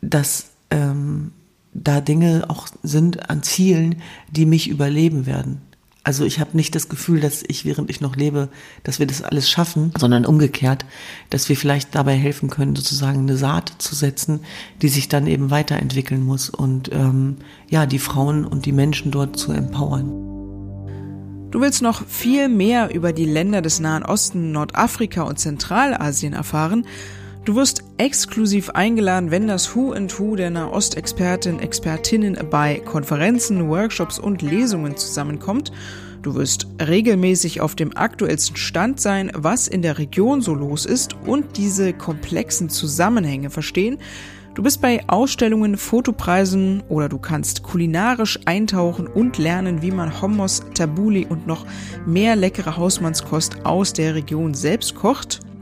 [SPEAKER 1] dass ähm, da Dinge auch sind an Zielen, die mich überleben werden. Also ich habe nicht das Gefühl, dass ich, während ich noch lebe, dass wir das alles schaffen, sondern umgekehrt, dass wir vielleicht dabei helfen können, sozusagen eine Saat zu setzen, die sich dann eben weiterentwickeln muss und ähm, ja, die Frauen und die Menschen dort zu empowern.
[SPEAKER 2] Du willst noch viel mehr über die Länder des Nahen Osten, Nordafrika und Zentralasien erfahren? Du wirst exklusiv eingeladen, wenn das Who and Who der Nahostexpertin, Expertinnen bei Konferenzen, Workshops und Lesungen zusammenkommt. Du wirst regelmäßig auf dem aktuellsten Stand sein, was in der Region so los ist und diese komplexen Zusammenhänge verstehen. Du bist bei Ausstellungen, Fotopreisen oder du kannst kulinarisch eintauchen und lernen, wie man Hummus, Tabuli und noch mehr leckere Hausmannskost aus der Region selbst kocht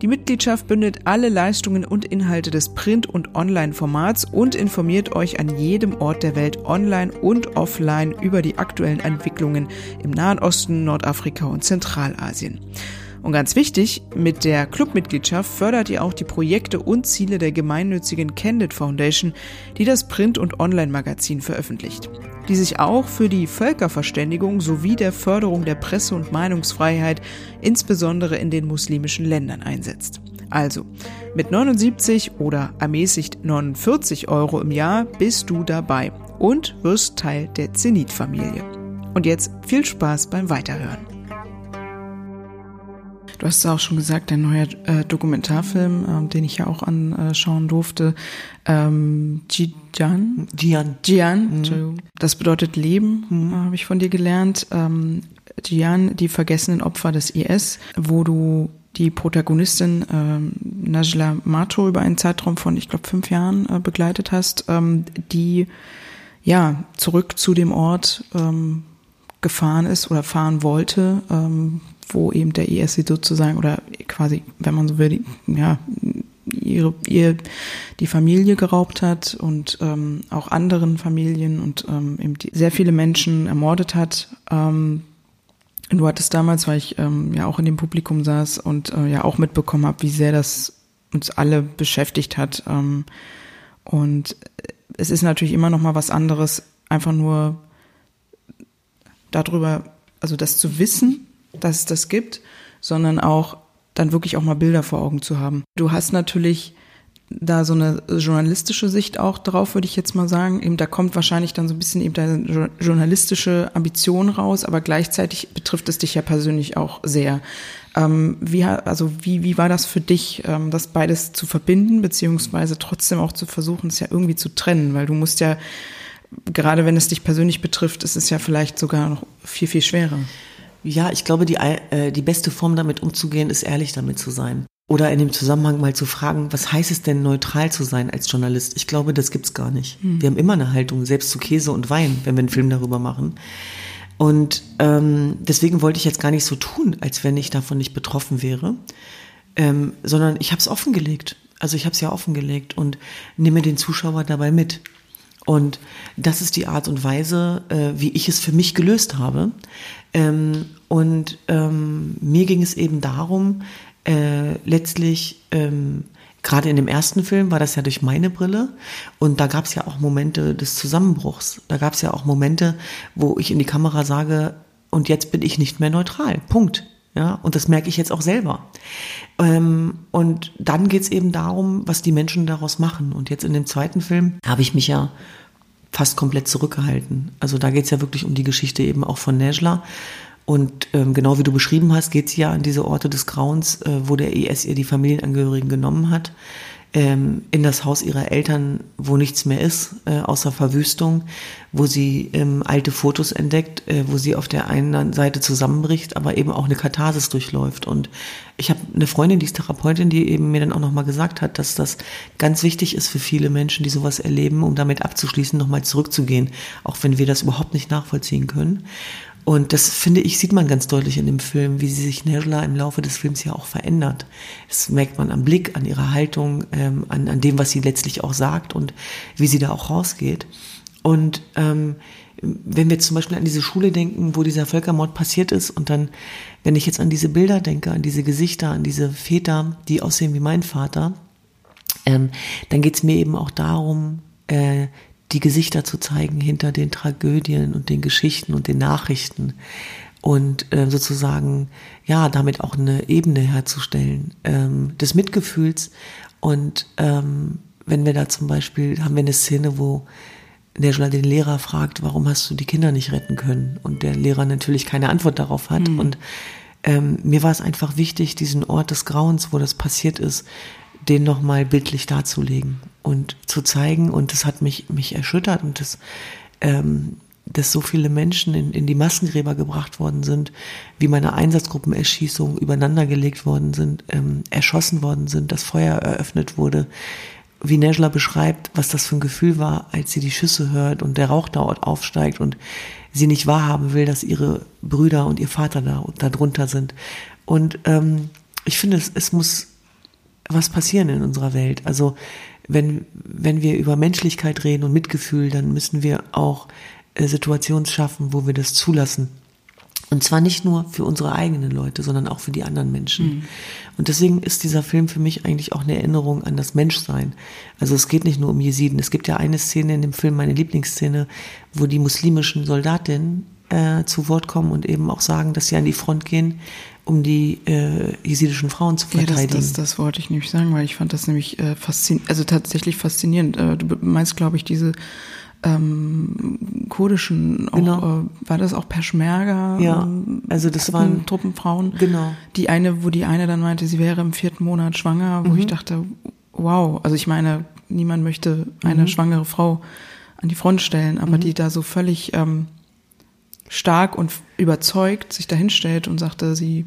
[SPEAKER 2] Die Mitgliedschaft bündelt alle Leistungen und Inhalte des Print- und Online-Formats und informiert euch an jedem Ort der Welt online und offline über die aktuellen Entwicklungen im Nahen Osten, Nordafrika und Zentralasien. Und ganz wichtig, mit der Clubmitgliedschaft fördert ihr auch die Projekte und Ziele der gemeinnützigen Candid Foundation, die das Print- und Online-Magazin veröffentlicht die sich auch für die Völkerverständigung sowie der Förderung der Presse- und Meinungsfreiheit, insbesondere in den muslimischen Ländern, einsetzt. Also, mit 79 oder ermäßigt 49 Euro im Jahr bist du dabei und wirst Teil der Zenit-Familie. Und jetzt viel Spaß beim Weiterhören. Du hast es auch schon gesagt, der neue äh, Dokumentarfilm, ähm, den ich ja auch anschauen durfte, ähm, Jian. Jian. Jian, mhm. Das bedeutet Leben, mhm. habe ich von dir gelernt. Ähm, Jian, die vergessenen Opfer des IS, wo du die Protagonistin ähm, Najla Mato über einen Zeitraum von, ich glaube, fünf Jahren äh, begleitet hast, ähm, die ja zurück zu dem Ort ähm, gefahren ist oder fahren wollte, ähm, wo eben der IS sie sozusagen oder quasi, wenn man so will, ja, ihre, ihr die Familie geraubt hat und ähm, auch anderen Familien und ähm, eben sehr viele Menschen ermordet hat. Ähm, du hattest damals, weil ich ähm, ja auch in dem Publikum saß und äh, ja auch mitbekommen habe, wie sehr das uns alle beschäftigt hat. Ähm, und es ist natürlich immer noch mal was anderes, einfach nur darüber, also das zu wissen, dass es das gibt, sondern auch dann wirklich auch mal Bilder vor Augen zu haben. Du hast natürlich da so eine journalistische Sicht auch drauf, würde ich jetzt mal sagen. Eben da kommt wahrscheinlich dann so ein bisschen eben deine journalistische Ambition raus, aber gleichzeitig betrifft es dich ja persönlich auch sehr. Ähm, wie, also wie, wie war das für dich, ähm, das beides zu verbinden, beziehungsweise trotzdem auch zu versuchen, es ja irgendwie zu trennen, weil du musst ja, gerade wenn es dich persönlich betrifft, ist es ja vielleicht sogar noch viel, viel schwerer.
[SPEAKER 1] Ja, ich glaube, die, äh, die beste Form damit umzugehen, ist ehrlich damit zu sein. Oder in dem Zusammenhang mal zu fragen, was heißt es denn, neutral zu sein als Journalist? Ich glaube, das gibt's gar nicht. Hm. Wir haben immer eine Haltung, selbst zu Käse und Wein, wenn wir einen Film darüber machen. Und ähm, deswegen wollte ich jetzt gar nicht so tun, als wenn ich davon nicht betroffen wäre, ähm, sondern ich habe es offengelegt. Also ich habe es ja offengelegt und nehme den Zuschauer dabei mit. Und das ist die Art und Weise, äh, wie ich es für mich gelöst habe. Ähm, und ähm, mir ging es eben darum, äh, letztlich, ähm, gerade in dem ersten Film war das ja durch meine Brille und da gab es ja auch Momente des Zusammenbruchs. Da gab es ja auch Momente, wo ich in die Kamera sage, und jetzt bin ich nicht mehr neutral. Punkt. Ja, und das merke ich jetzt auch selber. Ähm, und dann geht es eben darum, was die Menschen daraus machen. Und jetzt in dem zweiten Film habe ich mich ja fast komplett zurückgehalten. Also da geht es ja wirklich um die Geschichte eben auch von Nejla. Und ähm, genau wie du beschrieben hast, geht sie ja an diese Orte des Grauens, äh, wo der IS ihr die Familienangehörigen genommen hat, ähm, in das Haus ihrer Eltern, wo nichts mehr ist, äh, außer Verwüstung, wo sie ähm, alte Fotos entdeckt, äh, wo sie auf der einen Seite zusammenbricht, aber eben auch eine Katharsis durchläuft. Und ich habe eine Freundin, die ist Therapeutin, die eben mir dann auch nochmal gesagt hat, dass das ganz wichtig ist für viele Menschen, die sowas erleben, um damit abzuschließen, nochmal zurückzugehen, auch wenn wir das überhaupt nicht nachvollziehen können. Und das finde ich, sieht man ganz deutlich in dem Film, wie sie sich Nerla im Laufe des Films ja auch verändert. Das merkt man am Blick, an ihrer Haltung, ähm, an, an dem, was sie letztlich auch sagt und wie sie da auch rausgeht. Und ähm, wenn wir zum Beispiel an diese Schule denken, wo dieser Völkermord passiert ist, und dann, wenn ich jetzt an diese Bilder denke, an diese Gesichter, an diese Väter, die aussehen wie mein Vater, ähm, dann geht es mir eben auch darum, äh, die Gesichter zu zeigen hinter den Tragödien und den Geschichten und den Nachrichten und äh, sozusagen ja damit auch eine Ebene herzustellen ähm, des Mitgefühls. Und ähm, wenn wir da zum Beispiel haben wir eine Szene, wo der den Lehrer fragt, warum hast du die Kinder nicht retten können? Und der Lehrer natürlich keine Antwort darauf hat. Mhm. und ähm, mir war es einfach wichtig, diesen Ort des Grauens, wo das passiert ist, den nochmal bildlich darzulegen und zu zeigen. Und das hat mich, mich erschüttert und das, ähm, dass so viele Menschen in, in die Massengräber gebracht worden sind, wie meine Einsatzgruppenerschießungen übereinandergelegt worden sind, ähm, erschossen worden sind, das Feuer eröffnet wurde, wie Nejla beschreibt, was das für ein Gefühl war, als sie die Schüsse hört und der Rauch dort aufsteigt und sie nicht wahrhaben will, dass ihre Brüder und ihr Vater da, da drunter sind. Und ähm, ich finde, es, es muss was passieren in unserer Welt. Also wenn, wenn wir über Menschlichkeit reden und Mitgefühl, dann müssen wir auch äh, Situationen schaffen, wo wir das zulassen. Und zwar nicht nur für unsere eigenen Leute, sondern auch für die anderen Menschen. Mhm. Und deswegen ist dieser Film für mich eigentlich auch eine Erinnerung an das Menschsein. Also es geht nicht nur um Jesiden. Es gibt ja eine Szene in dem Film, meine Lieblingsszene, wo die muslimischen Soldatinnen äh, zu Wort kommen und eben auch sagen, dass sie an die Front gehen, um die äh, jesidischen Frauen zu verteidigen.
[SPEAKER 2] Ja, das, das, das wollte ich nämlich sagen, weil ich fand das nämlich äh, faszinierend, also tatsächlich faszinierend. Äh, du meinst, glaube ich, diese ähm, kurdischen, auch, genau. äh, war das auch Peschmerga?
[SPEAKER 1] Ja, ähm, also das Truppen, waren
[SPEAKER 2] Truppenfrauen.
[SPEAKER 1] Genau.
[SPEAKER 2] Die eine, wo die eine dann meinte, sie wäre im vierten Monat schwanger, wo mhm. ich dachte, wow, also ich meine, niemand möchte eine mhm. schwangere Frau an die Front stellen, aber mhm. die da so völlig ähm, stark und überzeugt sich dahinstellt und sagte, sie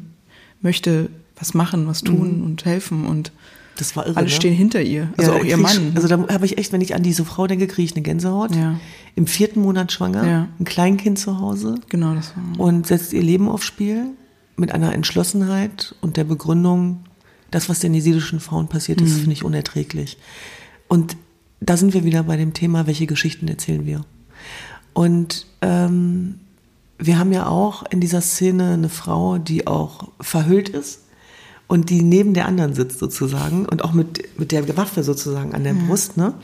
[SPEAKER 2] möchte was machen, was tun mhm. und helfen und
[SPEAKER 1] das war irre,
[SPEAKER 2] alle
[SPEAKER 1] ne?
[SPEAKER 2] stehen hinter ihr, also ja, auch ihr Mann.
[SPEAKER 1] Also da habe ich echt, wenn ich an diese Frau denke, kriege ich eine Gänsehaut.
[SPEAKER 2] Ja.
[SPEAKER 1] Im vierten Monat schwanger,
[SPEAKER 2] ja.
[SPEAKER 1] ein Kleinkind zu Hause.
[SPEAKER 2] Genau, das war.
[SPEAKER 1] Und setzt ihr Leben aufs Spiel mit einer Entschlossenheit und der Begründung, Das, was den jesidischen Frauen passiert ist, finde ich unerträglich. Und da sind wir wieder bei dem Thema, welche Geschichten erzählen wir. Und ähm, wir haben ja auch in dieser Szene eine Frau, die auch verhüllt ist und die neben der anderen sitzt sozusagen und auch mit, mit der Waffe sozusagen an der ja. Brust. Ne?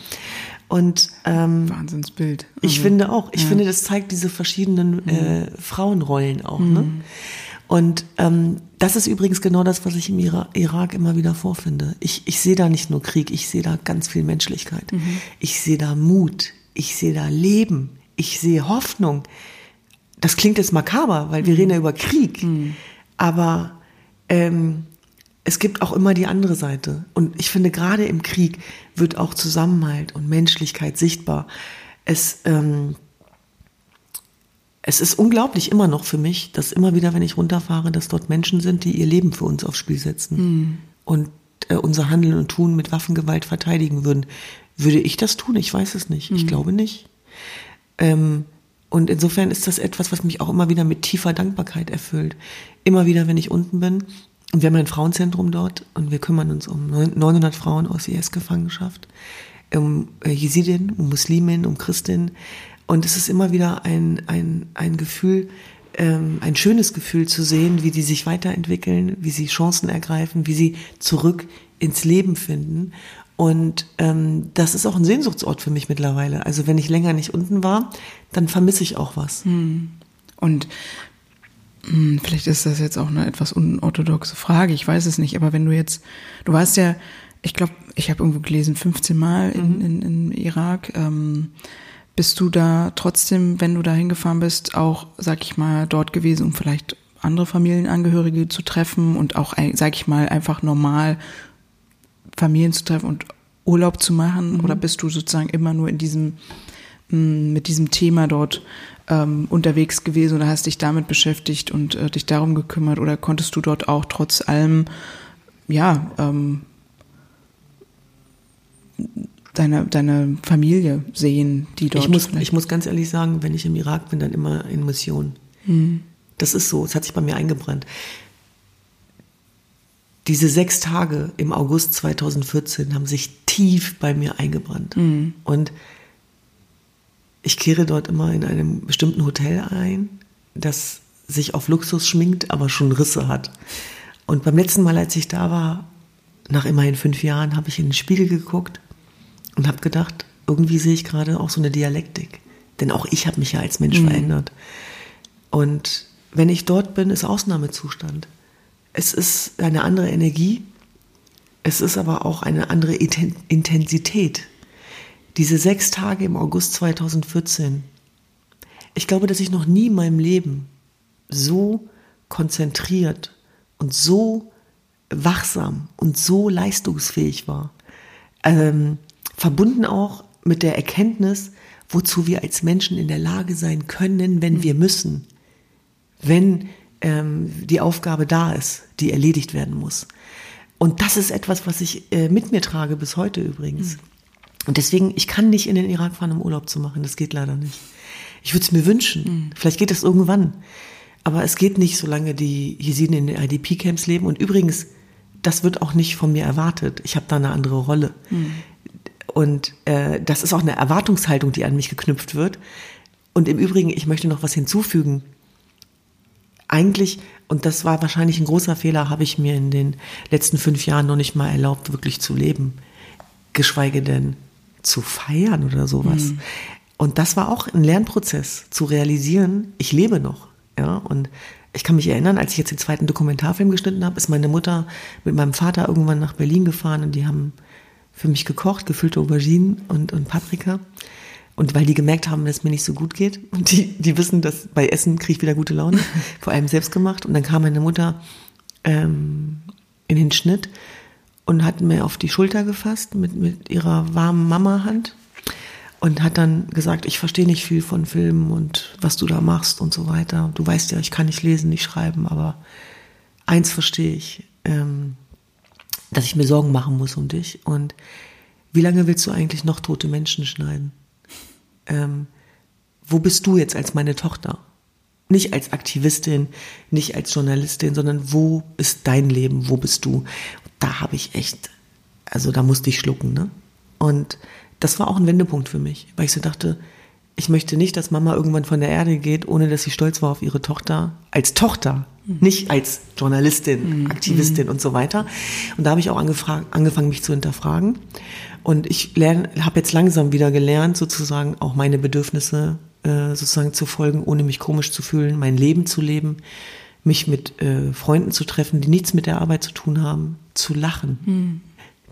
[SPEAKER 1] Und ähm,
[SPEAKER 2] Wahnsinnsbild.
[SPEAKER 1] Also, ich finde auch, ich ja. finde, das zeigt diese verschiedenen äh, Frauenrollen auch. Mhm. Ne? Und ähm, das ist übrigens genau das, was ich im Irak immer wieder vorfinde. Ich, ich sehe da nicht nur Krieg, ich sehe da ganz viel Menschlichkeit. Mhm. Ich sehe da Mut, ich sehe da Leben, ich sehe Hoffnung. Das klingt jetzt makaber, weil wir mhm. reden ja über Krieg. Mhm. Aber ähm, es gibt auch immer die andere Seite. Und ich finde, gerade im Krieg wird auch Zusammenhalt und Menschlichkeit sichtbar. Es, ähm, es ist unglaublich immer noch für mich, dass immer wieder, wenn ich runterfahre, dass dort Menschen sind, die ihr Leben für uns aufs Spiel setzen mhm. und äh, unser Handeln und Tun mit Waffengewalt verteidigen würden. Würde ich das tun? Ich weiß es nicht. Mhm. Ich glaube nicht. Ähm, und insofern ist das etwas, was mich auch immer wieder mit tiefer Dankbarkeit erfüllt. Immer wieder, wenn ich unten bin und wir haben ein Frauenzentrum dort und wir kümmern uns um 900 Frauen aus IS-Gefangenschaft, um äh, Jesidin, um Muslimin, um Christin. Und es ist immer wieder ein, ein, ein Gefühl, ähm, ein schönes Gefühl zu sehen, wie die sich weiterentwickeln, wie sie Chancen ergreifen, wie sie zurück ins Leben finden. Und ähm, das ist auch ein Sehnsuchtsort für mich mittlerweile. Also wenn ich länger nicht unten war, dann vermisse ich auch was. Hm.
[SPEAKER 2] Und hm, vielleicht ist das jetzt auch eine etwas unorthodoxe Frage, ich weiß es nicht, aber wenn du jetzt, du warst ja, ich glaube, ich habe irgendwo gelesen, 15 Mal in, mhm. in, in Irak, ähm, bist du da trotzdem, wenn du da hingefahren bist, auch, sag ich mal, dort gewesen, um vielleicht andere Familienangehörige zu treffen und auch, sag ich mal, einfach normal Familien zu treffen und Urlaub zu machen? Mhm. Oder bist du sozusagen immer nur in diesem, mit diesem Thema dort ähm, unterwegs gewesen oder hast dich damit beschäftigt und äh, dich darum gekümmert oder konntest du dort auch trotz allem, ja, ähm, deine, deine Familie sehen, die dort.
[SPEAKER 1] Ich muss, ich muss ganz ehrlich sagen, wenn ich im Irak bin, dann immer in Mission. Hm. Das ist so, es hat sich bei mir eingebrannt. Diese sechs Tage im August 2014 haben sich tief bei mir eingebrannt. Mhm. Und ich kehre dort immer in einem bestimmten Hotel ein, das sich auf Luxus schminkt, aber schon Risse hat. Und beim letzten Mal, als ich da war, nach immerhin fünf Jahren, habe ich in den Spiegel geguckt und habe gedacht, irgendwie sehe ich gerade auch so eine Dialektik. Denn auch ich habe mich ja als Mensch mhm. verändert. Und wenn ich dort bin, ist Ausnahmezustand. Es ist eine andere Energie, es ist aber auch eine andere Intensität diese sechs Tage im August 2014. Ich glaube, dass ich noch nie in meinem Leben so konzentriert und so wachsam und so leistungsfähig war. Ähm, verbunden auch mit der Erkenntnis, wozu wir als Menschen in der Lage sein können, wenn wir müssen, wenn ähm, die Aufgabe da ist, die erledigt werden muss. Und das ist etwas, was ich äh, mit mir trage bis heute übrigens. Mhm. Und deswegen, ich kann nicht in den Irak fahren, um Urlaub zu machen. Das geht leider nicht. Ich würde es mir wünschen. Mhm. Vielleicht geht es irgendwann. Aber es geht nicht, solange die Jesiden in den IDP-Camps leben. Und übrigens, das wird auch nicht von mir erwartet. Ich habe da eine andere Rolle. Mhm. Und äh, das ist auch eine Erwartungshaltung, die an mich geknüpft wird. Und im Übrigen, ich möchte noch was hinzufügen. Eigentlich, und das war wahrscheinlich ein großer Fehler, habe ich mir in den letzten fünf Jahren noch nicht mal erlaubt, wirklich zu leben. Geschweige denn zu feiern oder sowas. Mhm. Und das war auch ein Lernprozess, zu realisieren, ich lebe noch. Ja, und ich kann mich erinnern, als ich jetzt den zweiten Dokumentarfilm geschnitten habe, ist meine Mutter mit meinem Vater irgendwann nach Berlin gefahren und die haben für mich gekocht, gefüllte Auberginen und, und Paprika. Und weil die gemerkt haben, dass es mir nicht so gut geht und die, die wissen, dass bei Essen kriege ich wieder gute Laune, vor allem selbst gemacht. Und dann kam meine Mutter ähm, in den Schnitt und hat mir auf die Schulter gefasst mit, mit ihrer warmen Mama-Hand und hat dann gesagt, ich verstehe nicht viel von Filmen und was du da machst und so weiter. Du weißt ja, ich kann nicht lesen, nicht schreiben, aber eins verstehe ich, ähm, dass ich mir Sorgen machen muss um dich. Und wie lange willst du eigentlich noch tote Menschen schneiden? Ähm, wo bist du jetzt als meine Tochter? Nicht als Aktivistin, nicht als Journalistin, sondern wo ist dein Leben? Wo bist du? da habe ich echt, also da musste ich schlucken, ne? Und das war auch ein Wendepunkt für mich, weil ich so dachte, ich möchte nicht, dass Mama irgendwann von der Erde geht, ohne dass sie stolz war auf ihre Tochter, als Tochter, mhm. nicht als Journalistin, mhm. Aktivistin mhm. und so weiter. Und da habe ich auch angefangen, mich zu hinterfragen. Und ich habe jetzt langsam wieder gelernt, sozusagen auch meine Bedürfnisse äh, sozusagen zu folgen, ohne mich komisch zu fühlen, mein Leben zu leben, mich mit äh, Freunden zu treffen, die nichts mit der Arbeit zu tun haben, zu lachen, mhm.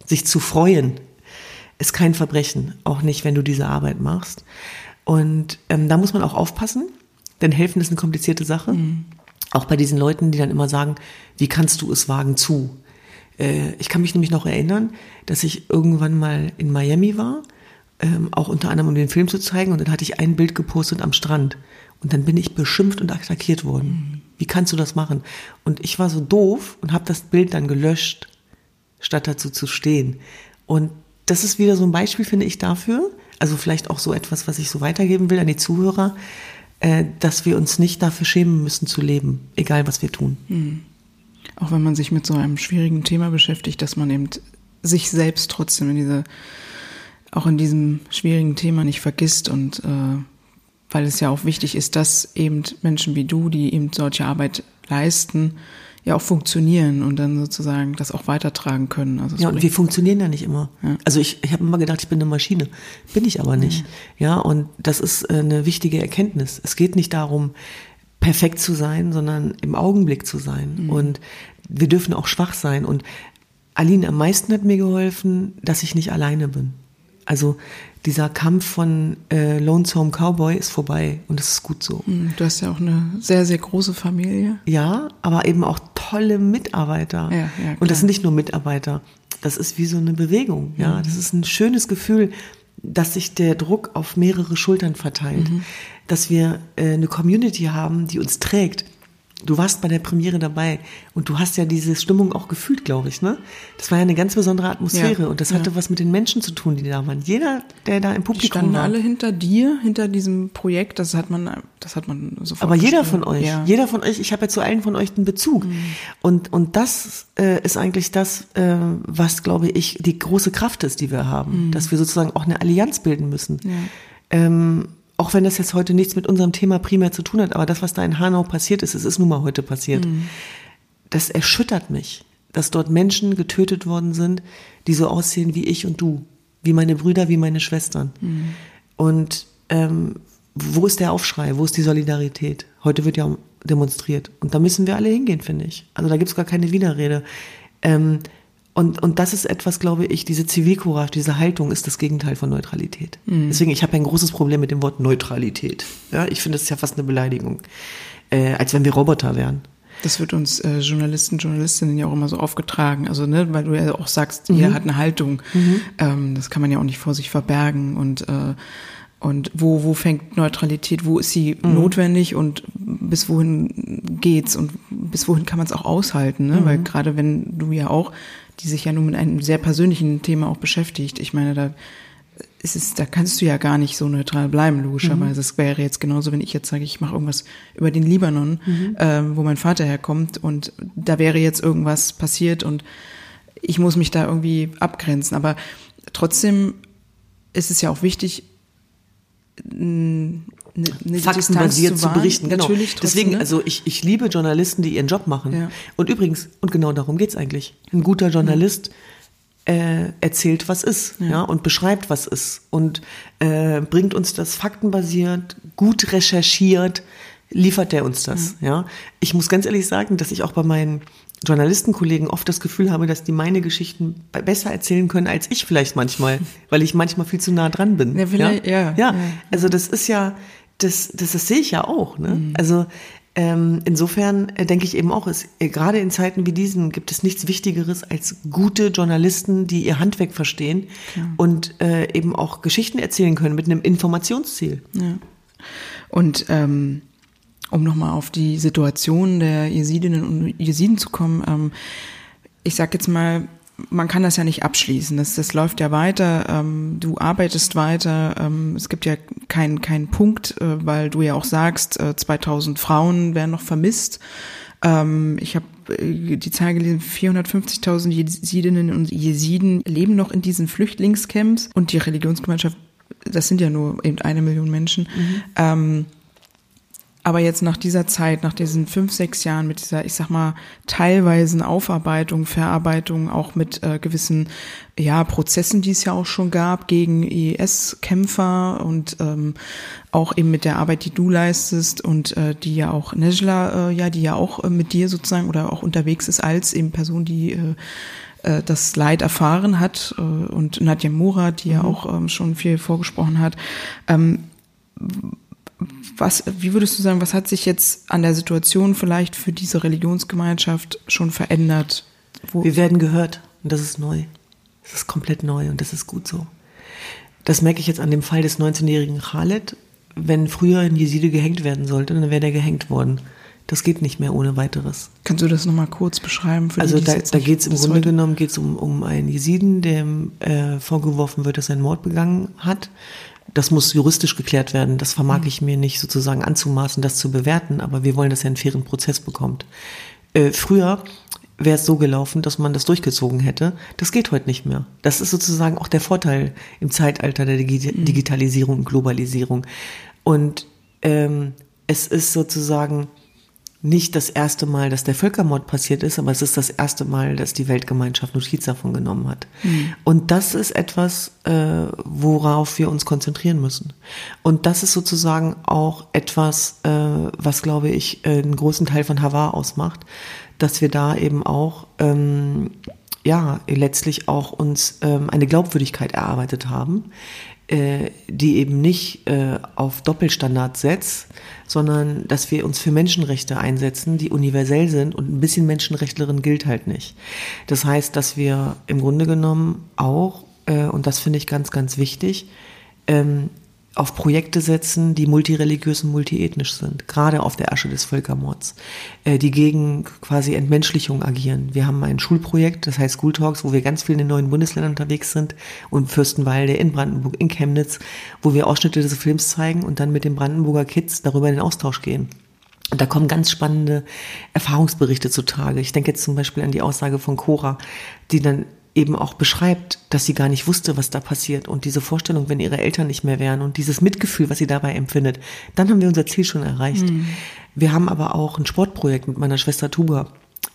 [SPEAKER 1] sich zu freuen, ist kein Verbrechen, auch nicht, wenn du diese Arbeit machst. Und ähm, da muss man auch aufpassen, denn helfen ist eine komplizierte Sache. Mhm. Auch bei diesen Leuten, die dann immer sagen, wie kannst du es wagen zu? Äh, ich kann mich nämlich noch erinnern, dass ich irgendwann mal in Miami war, ähm, auch unter anderem um den Film zu zeigen, und dann hatte ich ein Bild gepostet am Strand. Und dann bin ich beschimpft und attackiert worden. Mhm. Wie kannst du das machen? Und ich war so doof und habe das Bild dann gelöscht, statt dazu zu stehen. Und das ist wieder so ein Beispiel, finde ich, dafür, also vielleicht auch so etwas, was ich so weitergeben will an die Zuhörer, äh, dass wir uns nicht dafür schämen müssen zu leben, egal was wir tun. Mhm.
[SPEAKER 2] Auch wenn man sich mit so einem schwierigen Thema beschäftigt, dass man eben sich selbst trotzdem in diese, auch in diesem schwierigen Thema nicht vergisst und äh, weil es ja auch wichtig ist, dass eben Menschen wie du, die eben solche Arbeit leisten, ja auch funktionieren und dann sozusagen das auch weitertragen können.
[SPEAKER 1] Also ja, und wir funktionieren ja nicht immer. Ja. Also ich, ich habe immer gedacht, ich bin eine Maschine. Bin ich aber nicht. Ja. ja, und das ist äh, eine wichtige Erkenntnis. Es geht nicht darum, perfekt zu sein, sondern im Augenblick zu sein. Mhm. Und wir dürfen auch schwach sein. Und Aline, am meisten hat mir geholfen, dass ich nicht alleine bin. Also dieser Kampf von äh, Lonesome Cowboy ist vorbei und es ist gut so.
[SPEAKER 2] Hm, du hast ja auch eine sehr, sehr große Familie.
[SPEAKER 1] Ja, aber eben auch tolle Mitarbeiter. Ja, ja, und das sind nicht nur Mitarbeiter. Das ist wie so eine Bewegung. Ja, mhm. das ist ein schönes Gefühl, dass sich der Druck auf mehrere Schultern verteilt. Mhm. Dass wir äh, eine Community haben, die uns trägt Du warst bei der Premiere dabei und du hast ja diese Stimmung auch gefühlt, glaube ich, ne? Das war ja eine ganz besondere Atmosphäre ja, und das hatte ja. was mit den Menschen zu tun, die da waren. Jeder, der da im Publikum die standen
[SPEAKER 2] war. alle hinter dir, hinter diesem Projekt. Das hat man, das hat man sofort.
[SPEAKER 1] Aber jeder von euch, ja. jeder von euch, ich habe ja zu allen von euch einen Bezug. Mhm. Und und das äh, ist eigentlich das, äh, was glaube ich die große Kraft ist, die wir haben, mhm. dass wir sozusagen auch eine Allianz bilden müssen. Ähm, auch wenn das jetzt heute nichts mit unserem Thema primär zu tun hat, aber das, was da in Hanau passiert ist, es ist nun mal heute passiert, mhm. das erschüttert mich, dass dort Menschen getötet worden sind, die so aussehen wie ich und du, wie meine Brüder, wie meine Schwestern. Mhm. Und ähm, wo ist der Aufschrei, wo ist die Solidarität? Heute wird ja demonstriert und da müssen wir alle hingehen, finde ich. Also da gibt es gar keine Widerrede. Ähm, und, und das ist etwas, glaube ich, diese Zivilcourage, diese Haltung ist das Gegenteil von Neutralität. Mhm. Deswegen, ich habe ein großes Problem mit dem Wort Neutralität. Ja, ich finde, das ist ja fast eine Beleidigung. Äh, als wenn wir Roboter wären.
[SPEAKER 2] Das wird uns äh, Journalisten, Journalistinnen ja auch immer so aufgetragen. Also, ne, weil du ja auch sagst, mhm. jeder hat eine Haltung. Mhm. Ähm, das kann man ja auch nicht vor sich verbergen. Und äh, und wo, wo fängt Neutralität, wo ist sie mhm. notwendig und bis wohin geht's und bis wohin kann man es auch aushalten, ne? Mhm. Weil gerade wenn du ja auch die sich ja nun mit einem sehr persönlichen Thema auch beschäftigt. Ich meine, da ist es, da kannst du ja gar nicht so neutral bleiben, logischerweise. Es mhm. wäre jetzt genauso, wenn ich jetzt sage, ich mache irgendwas über den Libanon, mhm. ähm, wo mein Vater herkommt und da wäre jetzt irgendwas passiert und ich muss mich da irgendwie abgrenzen. Aber trotzdem ist es ja auch wichtig,
[SPEAKER 1] eine, eine faktenbasiert zu, zu, berichten. Genau. Natürlich trotzdem, Deswegen, ne? also ich, ich liebe Journalisten, die ihren Job machen. Ja. Und übrigens, und genau darum geht's eigentlich. Ein guter Journalist äh, erzählt, was ist, ja. ja. und beschreibt, was ist und äh, bringt uns das faktenbasiert, gut recherchiert, liefert der uns das. Ja. ja. Ich muss ganz ehrlich sagen, dass ich auch bei meinen Journalistenkollegen oft das Gefühl habe, dass die meine Geschichten besser erzählen können als ich vielleicht manchmal, weil ich manchmal viel zu nah dran bin. Ja, vielleicht, ja, ja, ja. Also das ist ja, das, das, das sehe ich ja auch. Ne? Mhm. Also ähm, insofern äh, denke ich eben auch, es, äh, gerade in Zeiten wie diesen gibt es nichts Wichtigeres als gute Journalisten, die ihr Handwerk verstehen Klar. und äh, eben auch Geschichten erzählen können mit einem Informationsziel.
[SPEAKER 2] Ja. Und ähm, um nochmal auf die Situation der Jesidinnen und Jesiden zu kommen, ähm, ich sag jetzt mal, man kann das ja nicht abschließen. Das, das läuft ja weiter. Ähm, du arbeitest weiter. Ähm, es gibt ja keinen keinen Punkt, äh, weil du ja auch sagst, äh, 2000 Frauen werden noch vermisst. Ähm, ich habe äh, die Zahl gelesen, 450.000 Jesidinnen und Jesiden leben noch in diesen Flüchtlingscamps und die Religionsgemeinschaft, das sind ja nur eben eine Million Menschen. Mhm. Aber jetzt nach dieser Zeit, nach diesen fünf, sechs Jahren mit dieser, ich sag mal, teilweisen Aufarbeitung, Verarbeitung, auch mit äh, gewissen ja, Prozessen, die es ja auch schon gab gegen IS-Kämpfer und ähm, auch eben mit der Arbeit, die du leistest und äh, die ja auch Nejla, äh, ja, die ja auch äh, mit dir sozusagen oder auch unterwegs ist als eben Person, die äh, äh das Leid erfahren hat äh, und Nadja Murat, die ja mhm. auch ähm, schon viel vorgesprochen hat. Ähm, was, wie würdest du sagen, was hat sich jetzt an der Situation vielleicht für diese Religionsgemeinschaft schon verändert?
[SPEAKER 1] Wo Wir werden gehört und das ist neu. Das ist komplett neu und das ist gut so. Das merke ich jetzt an dem Fall des 19-jährigen Khaled. Wenn früher ein Jeside gehängt werden sollte, dann wäre der gehängt worden. Das geht nicht mehr ohne weiteres.
[SPEAKER 2] Kannst du das nochmal kurz beschreiben?
[SPEAKER 1] Für also die, da, da geht es im Grunde genommen geht's um, um einen Jesiden, dem äh, vorgeworfen wird, dass er einen Mord begangen hat das muss juristisch geklärt werden. Das vermag mhm. ich mir nicht sozusagen anzumaßen, das zu bewerten, aber wir wollen, dass er einen fairen Prozess bekommt. Äh, früher wäre es so gelaufen, dass man das durchgezogen hätte. Das geht heute nicht mehr. Das ist sozusagen auch der Vorteil im Zeitalter der Digi mhm. Digitalisierung und Globalisierung. Und ähm, es ist sozusagen nicht das erste Mal, dass der Völkermord passiert ist, aber es ist das erste Mal, dass die Weltgemeinschaft Notiz davon genommen hat. Mhm. Und das ist etwas, äh, worauf wir uns konzentrieren müssen. Und das ist sozusagen auch etwas, äh, was, glaube ich, einen großen Teil von Havar ausmacht, dass wir da eben auch ähm, ja letztlich auch uns ähm, eine Glaubwürdigkeit erarbeitet haben, die eben nicht äh, auf Doppelstandards setzt, sondern dass wir uns für Menschenrechte einsetzen, die universell sind und ein bisschen Menschenrechtlerin gilt halt nicht. Das heißt, dass wir im Grunde genommen auch, äh, und das finde ich ganz, ganz wichtig, ähm, auf Projekte setzen, die multireligiös und multiethnisch sind, gerade auf der Asche des Völkermords, äh, die gegen quasi Entmenschlichung agieren. Wir haben ein Schulprojekt, das heißt School Talks, wo wir ganz viel in den neuen Bundesländern unterwegs sind und Fürstenwalde, in Brandenburg, in Chemnitz, wo wir Ausschnitte des Films zeigen und dann mit den Brandenburger Kids darüber in den Austausch gehen. Und da kommen ganz spannende Erfahrungsberichte zutage. Ich denke jetzt zum Beispiel an die Aussage von Cora, die dann eben auch beschreibt, dass sie gar nicht wusste, was da passiert und diese Vorstellung, wenn ihre Eltern nicht mehr wären und dieses Mitgefühl, was sie dabei empfindet, dann haben wir unser Ziel schon erreicht. Mhm. Wir haben aber auch ein Sportprojekt mit meiner Schwester Tuba,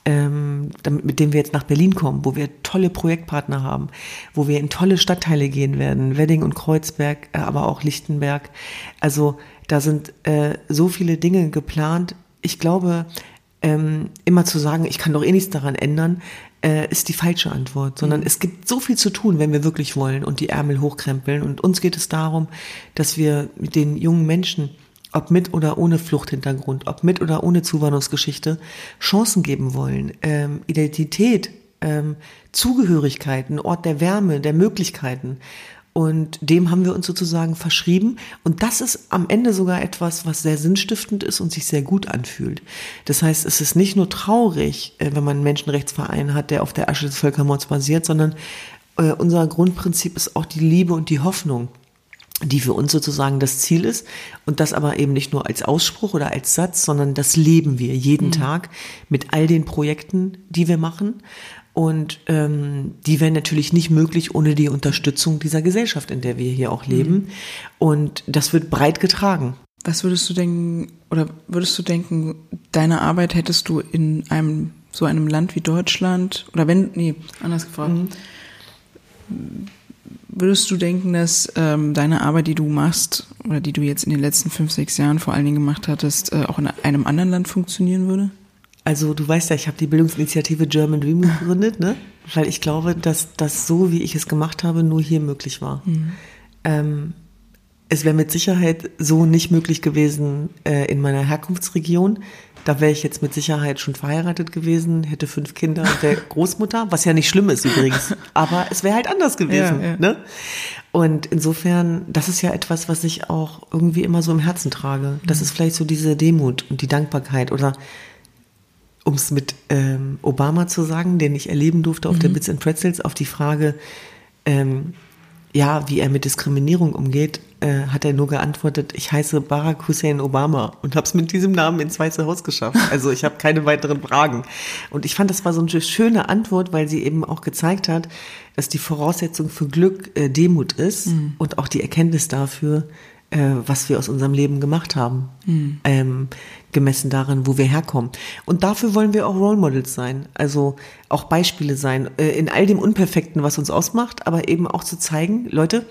[SPEAKER 1] ähm, damit, mit dem wir jetzt nach Berlin kommen, wo wir tolle Projektpartner haben, wo wir in tolle Stadtteile gehen werden, Wedding und Kreuzberg, äh, aber auch Lichtenberg. Also da sind äh, so viele Dinge geplant. Ich glaube, ähm, immer zu sagen, ich kann doch eh nichts daran ändern, äh, ist die falsche Antwort, sondern mhm. es gibt so viel zu tun, wenn wir wirklich wollen und die Ärmel hochkrempeln. Und uns geht es darum, dass wir mit den jungen Menschen, ob mit oder ohne Fluchthintergrund, ob mit oder ohne Zuwanderungsgeschichte, Chancen geben wollen, ähm, Identität, ähm, Zugehörigkeit, ein Ort der Wärme, der Möglichkeiten. Und dem haben wir uns sozusagen verschrieben. Und das ist am Ende sogar etwas, was sehr sinnstiftend ist und sich sehr gut anfühlt. Das heißt, es ist nicht nur traurig, äh, wenn man einen Menschenrechtsverein hat, der auf der Asche des Völkermords basiert, sondern äh, unser Grundprinzip ist auch die Liebe und die Hoffnung die für uns sozusagen das Ziel ist und das aber eben nicht nur als Ausspruch oder als Satz, sondern das leben wir jeden mhm. Tag mit all den Projekten, die wir machen und ähm, die wären natürlich nicht möglich ohne die Unterstützung dieser Gesellschaft, in der wir hier auch leben. Mhm. Und das wird breit getragen.
[SPEAKER 2] Was würdest du denken, oder würdest du denken, deine Arbeit hättest du in einem so einem Land wie Deutschland, oder wenn, nee, anders gefragt, mhm. würdest du denken, dass ähm, deine Arbeit, die du machst, oder die du jetzt in den letzten fünf, sechs Jahren vor allen Dingen gemacht hattest, äh, auch in einem anderen Land funktionieren würde?
[SPEAKER 1] Also du weißt ja, ich habe die Bildungsinitiative German Dream gegründet, ne? weil ich glaube, dass das so, wie ich es gemacht habe, nur hier möglich war. Mhm. Ähm, es wäre mit Sicherheit so nicht möglich gewesen äh, in meiner Herkunftsregion. Da wäre ich jetzt mit Sicherheit schon verheiratet gewesen, hätte fünf Kinder und wäre Großmutter, was ja nicht schlimm ist übrigens. Aber es wäre halt anders gewesen. Ja, ja. Ne? Und insofern, das ist ja etwas, was ich auch irgendwie immer so im Herzen trage. Das mhm. ist vielleicht so diese Demut und die Dankbarkeit oder um es mit ähm, Obama zu sagen, den ich erleben durfte auf mhm. der Bits and Pretzels, auf die Frage, ähm, ja, wie er mit Diskriminierung umgeht, äh, hat er nur geantwortet, ich heiße Barack Hussein Obama und habe es mit diesem Namen ins Weiße Haus geschafft. Also ich habe keine weiteren Fragen. Und ich fand, das war so eine schöne Antwort, weil sie eben auch gezeigt hat, dass die Voraussetzung für Glück äh, Demut ist mhm. und auch die Erkenntnis dafür, äh, was wir aus unserem Leben gemacht haben, mhm. ähm, gemessen daran, wo wir herkommen. Und dafür wollen wir auch Role Models sein, also auch Beispiele sein, äh, in all dem Unperfekten, was uns ausmacht, aber eben auch zu zeigen, Leute,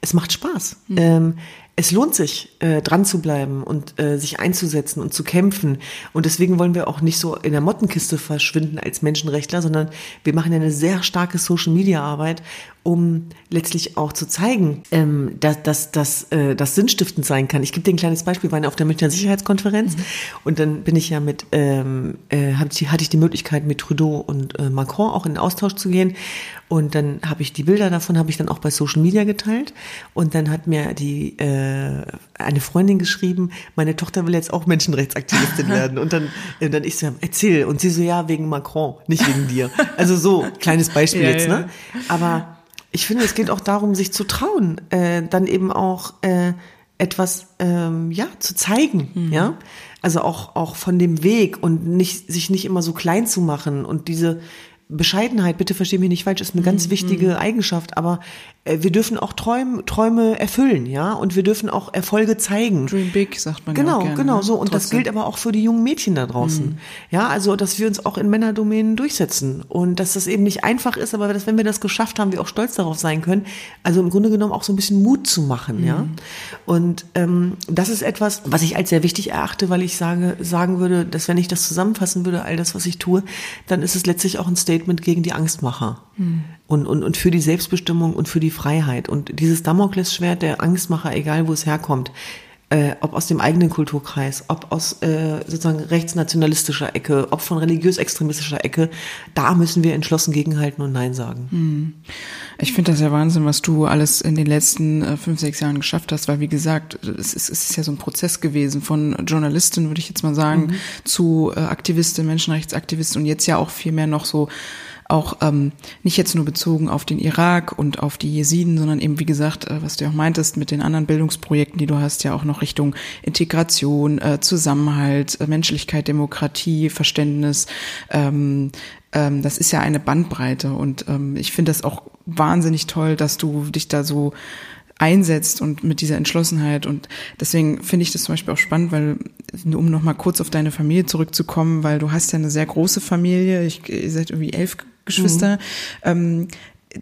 [SPEAKER 1] es macht Spaß. Mhm. Ähm, es lohnt sich, äh, dran zu bleiben und äh, sich einzusetzen und zu kämpfen. Und deswegen wollen wir auch nicht so in der Mottenkiste verschwinden als Menschenrechtler, sondern wir machen eine sehr starke Social-Media-Arbeit, um letztlich auch zu zeigen, ähm, dass, dass, dass äh, das sinnstiftend sein kann. Ich gebe dir ein kleines Beispiel, wir waren auf der Münchner Sicherheitskonferenz mhm. und dann bin ich ja mit, ähm, äh, hatte ich die Möglichkeit mit Trudeau und äh, Macron auch in den Austausch zu gehen und dann habe ich die Bilder davon, habe ich dann auch bei Social Media geteilt und dann hat mir die äh, eine Freundin geschrieben, meine Tochter will jetzt auch Menschenrechtsaktivistin werden und dann, äh, dann ich so, erzähl und sie so, ja, wegen Macron, nicht wegen dir. Also so, kleines Beispiel ja, jetzt, ne? Aber ich finde, es geht auch darum, sich zu trauen, äh, dann eben auch äh, etwas ähm, ja zu zeigen, mhm. ja. Also auch auch von dem Weg und nicht sich nicht immer so klein zu machen und diese Bescheidenheit, bitte versteh mich nicht falsch, ist eine ganz mhm. wichtige Eigenschaft, aber äh, wir dürfen auch Träume, Träume erfüllen, ja, und wir dürfen auch Erfolge zeigen.
[SPEAKER 2] Dream big, sagt man
[SPEAKER 1] genau,
[SPEAKER 2] ja
[SPEAKER 1] gerne, genau ne? so. Und Trotzdem. das gilt aber auch für die jungen Mädchen da draußen, mhm. ja, also dass wir uns auch in Männerdomänen durchsetzen und dass das eben nicht einfach ist, aber dass wenn wir das geschafft haben, wir auch stolz darauf sein können. Also im Grunde genommen auch so ein bisschen Mut zu machen, mhm. ja. Und ähm, das ist etwas, was ich als sehr wichtig erachte, weil ich sage, sagen würde, dass wenn ich das zusammenfassen würde, all das, was ich tue, dann ist es letztlich auch ein Statement gegen die Angstmacher mhm. Und, und, und für die Selbstbestimmung und für die Freiheit. Und dieses Damoklesschwert der Angstmacher, egal wo es herkommt, äh, ob aus dem eigenen Kulturkreis, ob aus äh, sozusagen rechtsnationalistischer Ecke, ob von religiös-extremistischer Ecke, da müssen wir entschlossen gegenhalten und Nein sagen. Hm.
[SPEAKER 2] Ich finde das ja Wahnsinn, was du alles in den letzten äh, fünf, sechs Jahren geschafft hast, weil wie gesagt, es ist, es ist ja so ein Prozess gewesen von Journalistin, würde ich jetzt mal sagen, mhm. zu äh, Aktivistin, Menschenrechtsaktivistin und jetzt ja auch viel mehr noch so auch ähm, nicht jetzt nur bezogen auf den Irak und auf die Jesiden, sondern eben, wie gesagt, äh, was du auch meintest, mit den anderen Bildungsprojekten, die du hast, ja auch noch Richtung Integration, äh, Zusammenhalt, äh, Menschlichkeit, Demokratie, Verständnis. Ähm, ähm, das ist ja eine Bandbreite und ähm, ich finde das auch wahnsinnig toll, dass du dich da so einsetzt und mit dieser Entschlossenheit. Und deswegen finde ich das zum Beispiel auch spannend, weil, um nochmal kurz auf deine Familie zurückzukommen, weil du hast ja eine sehr große Familie, ich, ihr seid irgendwie elf Geschwister. Mhm. Ähm,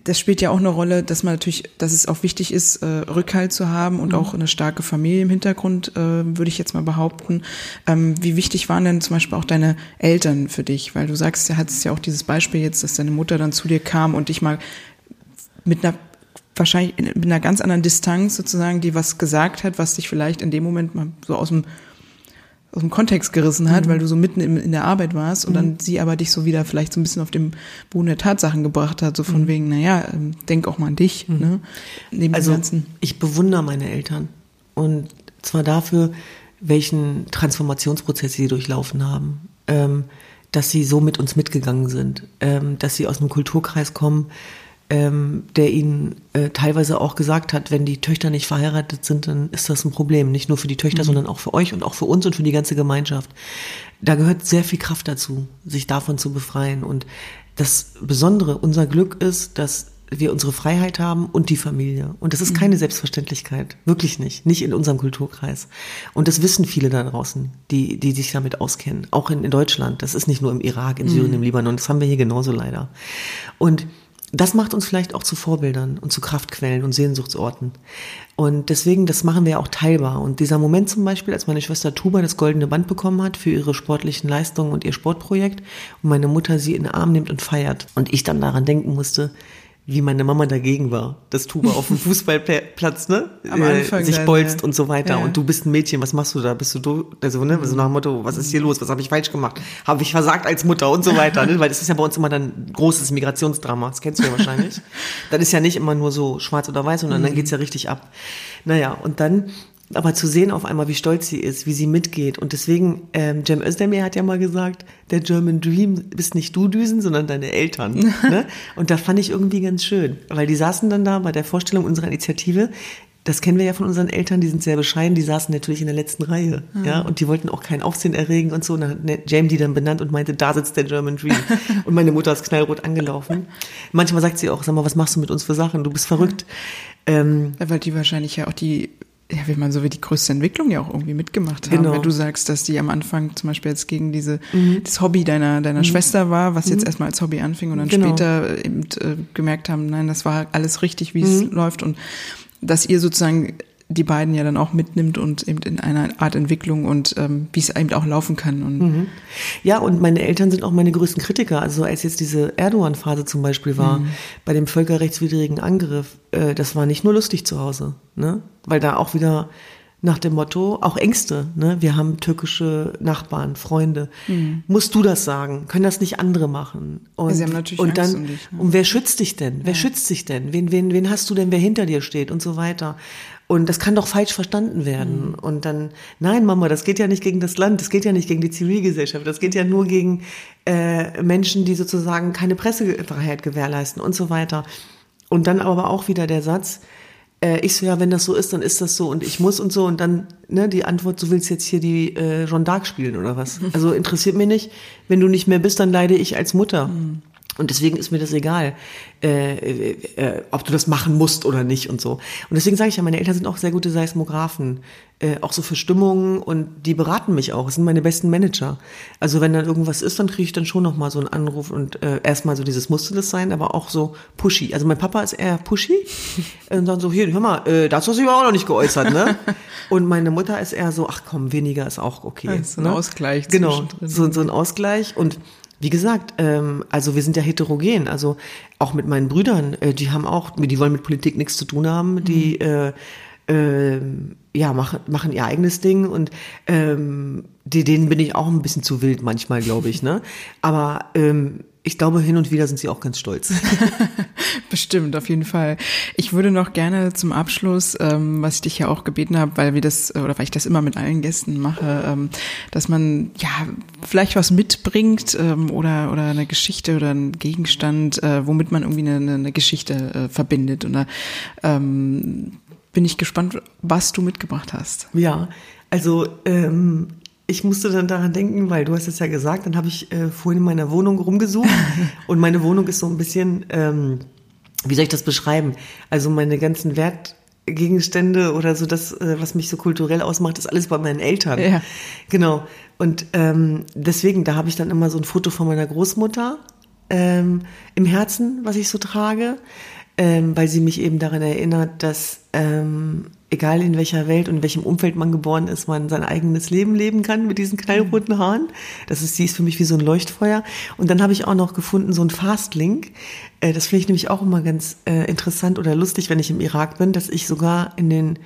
[SPEAKER 2] das spielt ja auch eine Rolle, dass man natürlich, dass es auch wichtig ist, äh, Rückhalt zu haben und mhm. auch eine starke Familie im Hintergrund, äh, würde ich jetzt mal behaupten. Ähm, wie wichtig waren denn zum Beispiel auch deine Eltern für dich? Weil du sagst, du hattest ja auch dieses Beispiel jetzt, dass deine Mutter dann zu dir kam und dich mal mit einer wahrscheinlich mit einer ganz anderen Distanz sozusagen, die was gesagt hat, was dich vielleicht in dem Moment mal so aus dem aus dem Kontext gerissen hat, mhm. weil du so mitten in, in der Arbeit warst und mhm. dann sie aber dich so wieder vielleicht so ein bisschen auf dem Boden der Tatsachen gebracht hat, so von mhm. wegen, naja, ähm, denk auch mal an dich. Mhm. Ne?
[SPEAKER 1] Neben also ich bewundere meine Eltern und zwar dafür, welchen Transformationsprozess sie durchlaufen haben, ähm, dass sie so mit uns mitgegangen sind, ähm, dass sie aus einem Kulturkreis kommen, ähm, der ihnen äh, teilweise auch gesagt hat, wenn die Töchter nicht verheiratet sind, dann ist das ein Problem. Nicht nur für die Töchter, mhm. sondern auch für euch und auch für uns und für die ganze Gemeinschaft. Da gehört sehr viel Kraft dazu, sich davon zu befreien. Und das Besondere, unser Glück ist, dass wir unsere Freiheit haben und die Familie. Und das ist keine mhm. Selbstverständlichkeit. Wirklich nicht. Nicht in unserem Kulturkreis. Und das wissen viele da draußen, die, die sich damit auskennen. Auch in, in Deutschland. Das ist nicht nur im Irak, in Syrien, mhm. im Libanon. Das haben wir hier genauso leider. Und das macht uns vielleicht auch zu Vorbildern und zu Kraftquellen und Sehnsuchtsorten. Und deswegen, das machen wir auch teilbar. Und dieser Moment zum Beispiel, als meine Schwester Tuba das goldene Band bekommen hat für ihre sportlichen Leistungen und ihr Sportprojekt und meine Mutter sie in den Arm nimmt und feiert und ich dann daran denken musste, wie meine Mama dagegen war, dass Tuba auf dem Fußballplatz ne, Am Anfang sich bolzt ja. und so weiter. Ja. Und du bist ein Mädchen, was machst du da? Bist du do, also ne, so nach dem Motto, was ist hier los? Was habe ich falsch gemacht? Habe ich versagt als Mutter und so weiter? Ne? Weil das ist ja bei uns immer dann großes Migrationsdrama. Das kennst du ja wahrscheinlich. dann ist ja nicht immer nur so schwarz oder weiß, sondern mhm. dann geht's ja richtig ab. Naja, und dann aber zu sehen auf einmal, wie stolz sie ist, wie sie mitgeht. Und deswegen, ähm, Cem Özdemir hat ja mal gesagt, der German Dream bist nicht du Düsen, sondern deine Eltern. ne? Und da fand ich irgendwie ganz schön, weil die saßen dann da bei der Vorstellung unserer Initiative das kennen wir ja von unseren Eltern, die sind sehr bescheiden, die saßen natürlich in der letzten Reihe, mhm. ja, und die wollten auch kein Aufsehen erregen und so. Und dann hat Jamie die dann benannt und meinte, da sitzt der German Dream. und meine Mutter ist knallrot angelaufen. Manchmal sagt sie auch, sag mal, was machst du mit uns für Sachen? Du bist verrückt.
[SPEAKER 2] Ähm, ja, weil die wahrscheinlich ja auch die ja, wenn man so wie die größte Entwicklung ja auch irgendwie mitgemacht haben. Genau. Wenn du sagst, dass die am Anfang zum Beispiel jetzt gegen diese, mhm. das Hobby deiner, deiner mhm. Schwester war, was jetzt mhm. erstmal als Hobby anfing und dann genau. später eben äh, gemerkt haben, nein, das war alles richtig, wie es mhm. läuft und dass ihr sozusagen die beiden ja dann auch mitnimmt und eben in einer Art Entwicklung und ähm, wie es eben auch laufen kann. Und
[SPEAKER 1] mhm. Ja, und meine Eltern sind auch meine größten Kritiker. Also als jetzt diese Erdogan-Phase zum Beispiel war, mhm. bei dem völkerrechtswidrigen Angriff, äh, das war nicht nur lustig zu Hause, ne? Weil da auch wieder nach dem Motto, auch Ängste, ne? Wir haben türkische Nachbarn, Freunde. Mhm. Musst du das sagen? Können das nicht andere machen? Und,
[SPEAKER 2] sie haben natürlich
[SPEAKER 1] und
[SPEAKER 2] Angst
[SPEAKER 1] dann, um dich, ne? und wer schützt dich denn? Wer ja. schützt dich denn? Wen, wen, wen hast du denn, wer hinter dir steht und so weiter? Und das kann doch falsch verstanden werden. Mhm. Und dann, nein, Mama, das geht ja nicht gegen das Land, das geht ja nicht gegen die Zivilgesellschaft, das geht ja nur gegen äh, Menschen, die sozusagen keine Pressefreiheit gewährleisten und so weiter. Und dann aber auch wieder der Satz, äh, ich so, ja, wenn das so ist, dann ist das so und ich muss und so. Und dann, ne, die Antwort, du willst jetzt hier die äh, Jean d'Arc spielen oder was? Also interessiert mich nicht. Wenn du nicht mehr bist, dann leide ich als Mutter. Mhm. Und deswegen ist mir das egal, äh, äh, äh, ob du das machen musst oder nicht und so. Und deswegen sage ich ja, meine Eltern sind auch sehr gute Seismographen, äh, auch so für Stimmungen und die beraten mich auch. Das sind meine besten Manager. Also wenn dann irgendwas ist, dann kriege ich dann schon noch mal so einen Anruf und äh, erstmal so dieses musste das sein, aber auch so pushy. Also mein Papa ist eher pushy und dann so hier, hör mal, äh, dazu hast du dich auch noch nicht geäußert, ne? Und meine Mutter ist eher so, ach komm, weniger ist auch okay.
[SPEAKER 2] Ja, so ein
[SPEAKER 1] ne?
[SPEAKER 2] Ausgleich.
[SPEAKER 1] Genau, so, so ein Ausgleich und wie gesagt, ähm, also wir sind ja heterogen. Also auch mit meinen Brüdern, äh, die haben auch, die wollen mit Politik nichts zu tun haben. Die mhm. äh, äh, ja machen machen ihr eigenes Ding und ähm, die, denen bin ich auch ein bisschen zu wild manchmal, glaube ich. Ne, aber ähm, ich glaube, hin und wieder sind sie auch ganz stolz.
[SPEAKER 2] Bestimmt, auf jeden Fall. Ich würde noch gerne zum Abschluss, ähm, was ich dich ja auch gebeten habe, weil wir das, oder weil ich das immer mit allen Gästen mache, ähm, dass man ja vielleicht was mitbringt ähm, oder, oder eine Geschichte oder einen Gegenstand, äh, womit man irgendwie eine, eine Geschichte äh, verbindet. Und da ähm, bin ich gespannt, was du mitgebracht hast.
[SPEAKER 1] Ja, also ähm, ich musste dann daran denken, weil du hast es ja gesagt, dann habe ich äh, vorhin in meiner Wohnung rumgesucht und meine Wohnung ist so ein bisschen, ähm, wie soll ich das beschreiben? Also meine ganzen Wertgegenstände oder so das, äh, was mich so kulturell ausmacht, ist alles bei meinen Eltern. Ja. Genau. Und ähm, deswegen, da habe ich dann immer so ein Foto von meiner Großmutter ähm, im Herzen, was ich so trage, ähm, weil sie mich eben daran erinnert, dass ähm, egal in welcher Welt und in welchem Umfeld man geboren ist, man sein eigenes Leben leben kann mit diesen knallroten Haaren. Das ist, sie ist für mich wie so ein Leuchtfeuer. Und dann habe ich auch noch gefunden so ein Fastlink. Äh, das finde ich nämlich auch immer ganz äh, interessant oder lustig, wenn ich im Irak bin, dass ich sogar in den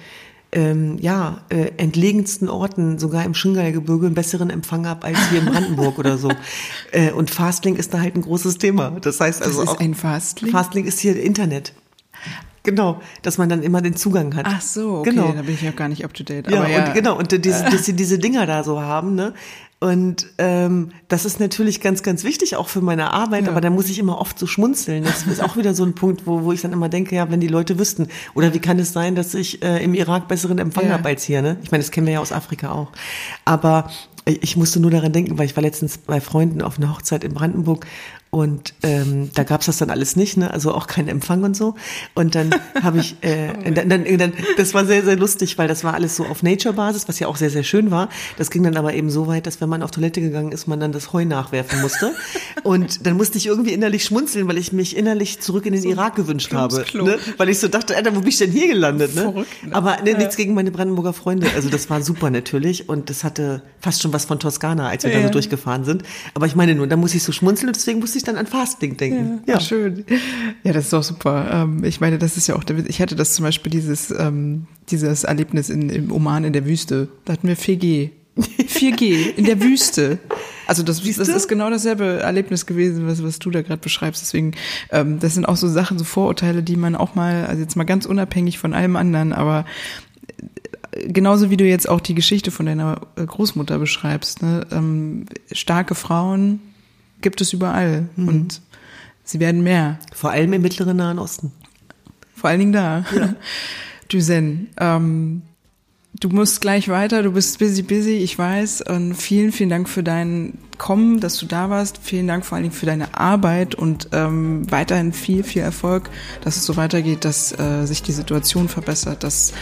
[SPEAKER 1] ähm, ja, äh, entlegensten Orten, sogar im Shingal-Gebirge, einen besseren Empfang habe als hier in Brandenburg oder so. Äh, und Fastlink ist da halt ein großes Thema. Das heißt also.
[SPEAKER 2] Das ist auch, ein Fastlink?
[SPEAKER 1] Fastlink ist hier Internet. Genau, dass man dann immer den Zugang hat.
[SPEAKER 2] Ach so, okay,
[SPEAKER 1] genau.
[SPEAKER 2] da bin ich ja gar nicht up to date.
[SPEAKER 1] Ja, aber ja. und genau, und diese, dass sie diese Dinger da so haben, ne? Und ähm, das ist natürlich ganz, ganz wichtig auch für meine Arbeit, ja. aber da muss ich immer oft so schmunzeln. Das ist auch wieder so ein Punkt, wo, wo ich dann immer denke, ja, wenn die Leute wüssten, oder wie kann es sein, dass ich äh, im Irak besseren Empfang ja. habe als hier, ne? Ich meine, das kennen wir ja aus Afrika auch. Aber ich musste nur daran denken, weil ich war letztens bei Freunden auf einer Hochzeit in Brandenburg und ähm, da gab's das dann alles nicht, ne? Also auch kein Empfang und so. Und dann habe ich, äh, dann, dann, dann, das war sehr, sehr lustig, weil das war alles so auf Nature-Basis, was ja auch sehr, sehr schön war. Das ging dann aber eben so weit, dass wenn man auf Toilette gegangen ist, man dann das Heu nachwerfen musste. Und dann musste ich irgendwie innerlich schmunzeln, weil ich mich innerlich zurück in den so Irak gewünscht habe. Ne? Weil ich so dachte, Alter, wo bin ich denn hier gelandet? Ne? Verrückt, ne? Aber ne, nichts gegen meine Brandenburger Freunde. Also das war super natürlich und das hatte fast schon was von Toskana, als wir ja. da so durchgefahren sind. Aber ich meine nur, da muss ich so schmunzeln und deswegen musste ich dann an Fasting denken.
[SPEAKER 2] Ja, ja. schön. Ja, das ist doch super. Ähm, ich meine, das ist ja auch, ich hatte das zum Beispiel dieses, ähm, dieses Erlebnis in, im Oman in der Wüste. Da hatten wir 4G. 4G in der Wüste. Also das, das ist genau dasselbe Erlebnis gewesen, was, was du da gerade beschreibst. Deswegen, ähm, das sind auch so Sachen, so Vorurteile, die man auch mal, also jetzt mal ganz unabhängig von allem anderen, aber äh, genauso wie du jetzt auch die Geschichte von deiner äh, Großmutter beschreibst, ne? ähm, starke Frauen, gibt es überall mhm. und sie werden mehr.
[SPEAKER 1] Vor allem im mittleren Nahen Osten.
[SPEAKER 2] Vor allen Dingen da. Ja. Düsen, ähm, du musst gleich weiter, du bist busy, busy, ich weiß. Und vielen, vielen Dank für dein Kommen, dass du da warst. Vielen Dank vor allen Dingen für deine Arbeit und ähm, weiterhin viel, viel Erfolg, dass es so weitergeht, dass äh, sich die Situation verbessert, dass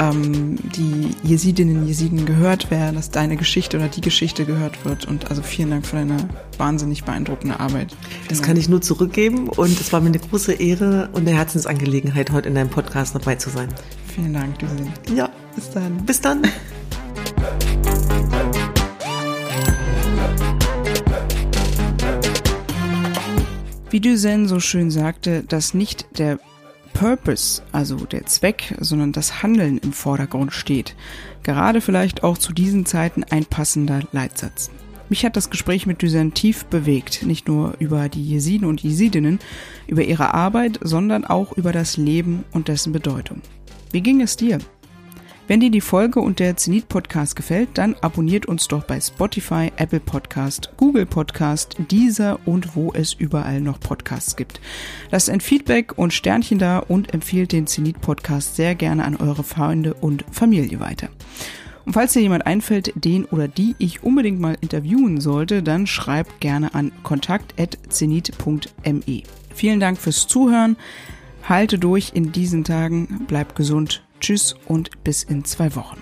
[SPEAKER 2] ähm, die Jesidinnen, Jesiden gehört werden, dass deine Geschichte oder die Geschichte gehört wird. Und also vielen Dank für deine wahnsinnig beeindruckende Arbeit. Vielen
[SPEAKER 1] Das
[SPEAKER 2] Dank.
[SPEAKER 1] kann ich nur zurückgeben und es war mir eine große Ehre und eine Herzensangelegenheit, heute in deinem Podcast dabei zu sein.
[SPEAKER 2] Vielen Dank, Düsen.
[SPEAKER 1] Ja,
[SPEAKER 2] Bis dann.
[SPEAKER 1] bis dann.
[SPEAKER 2] Wie Duzen so schön sagte, dass nicht der Purpose, also der Zweck, sondern das Handeln im Vordergrund steht. Gerade vielleicht auch zu diesen Zeiten ein passender Leitsatz. Mich hat das Gespräch mit Duzen tief bewegt, nicht nur über die Jesiden und Jesidinnen, über ihre Arbeit, sondern auch über das Leben und dessen Bedeutung. Wie ging es dir? Wenn dir die Folge und der Zenit Podcast gefällt, dann abonniert uns doch bei Spotify, Apple Podcast, Google Podcast, Deezer und wo es überall noch Podcasts gibt. Lasst ein Feedback und Sternchen da und empfiehlt den Zenit Podcast sehr gerne an eure Freunde und Familie weiter. Und falls dir jemand einfällt, den oder die ich unbedingt mal interviewen sollte, dann schreibt gerne an kontakt.zenit.me. Vielen Dank fürs Zuhören. Halte durch in diesen Tagen, bleib gesund. Tschüss und bis in zwei Wochen.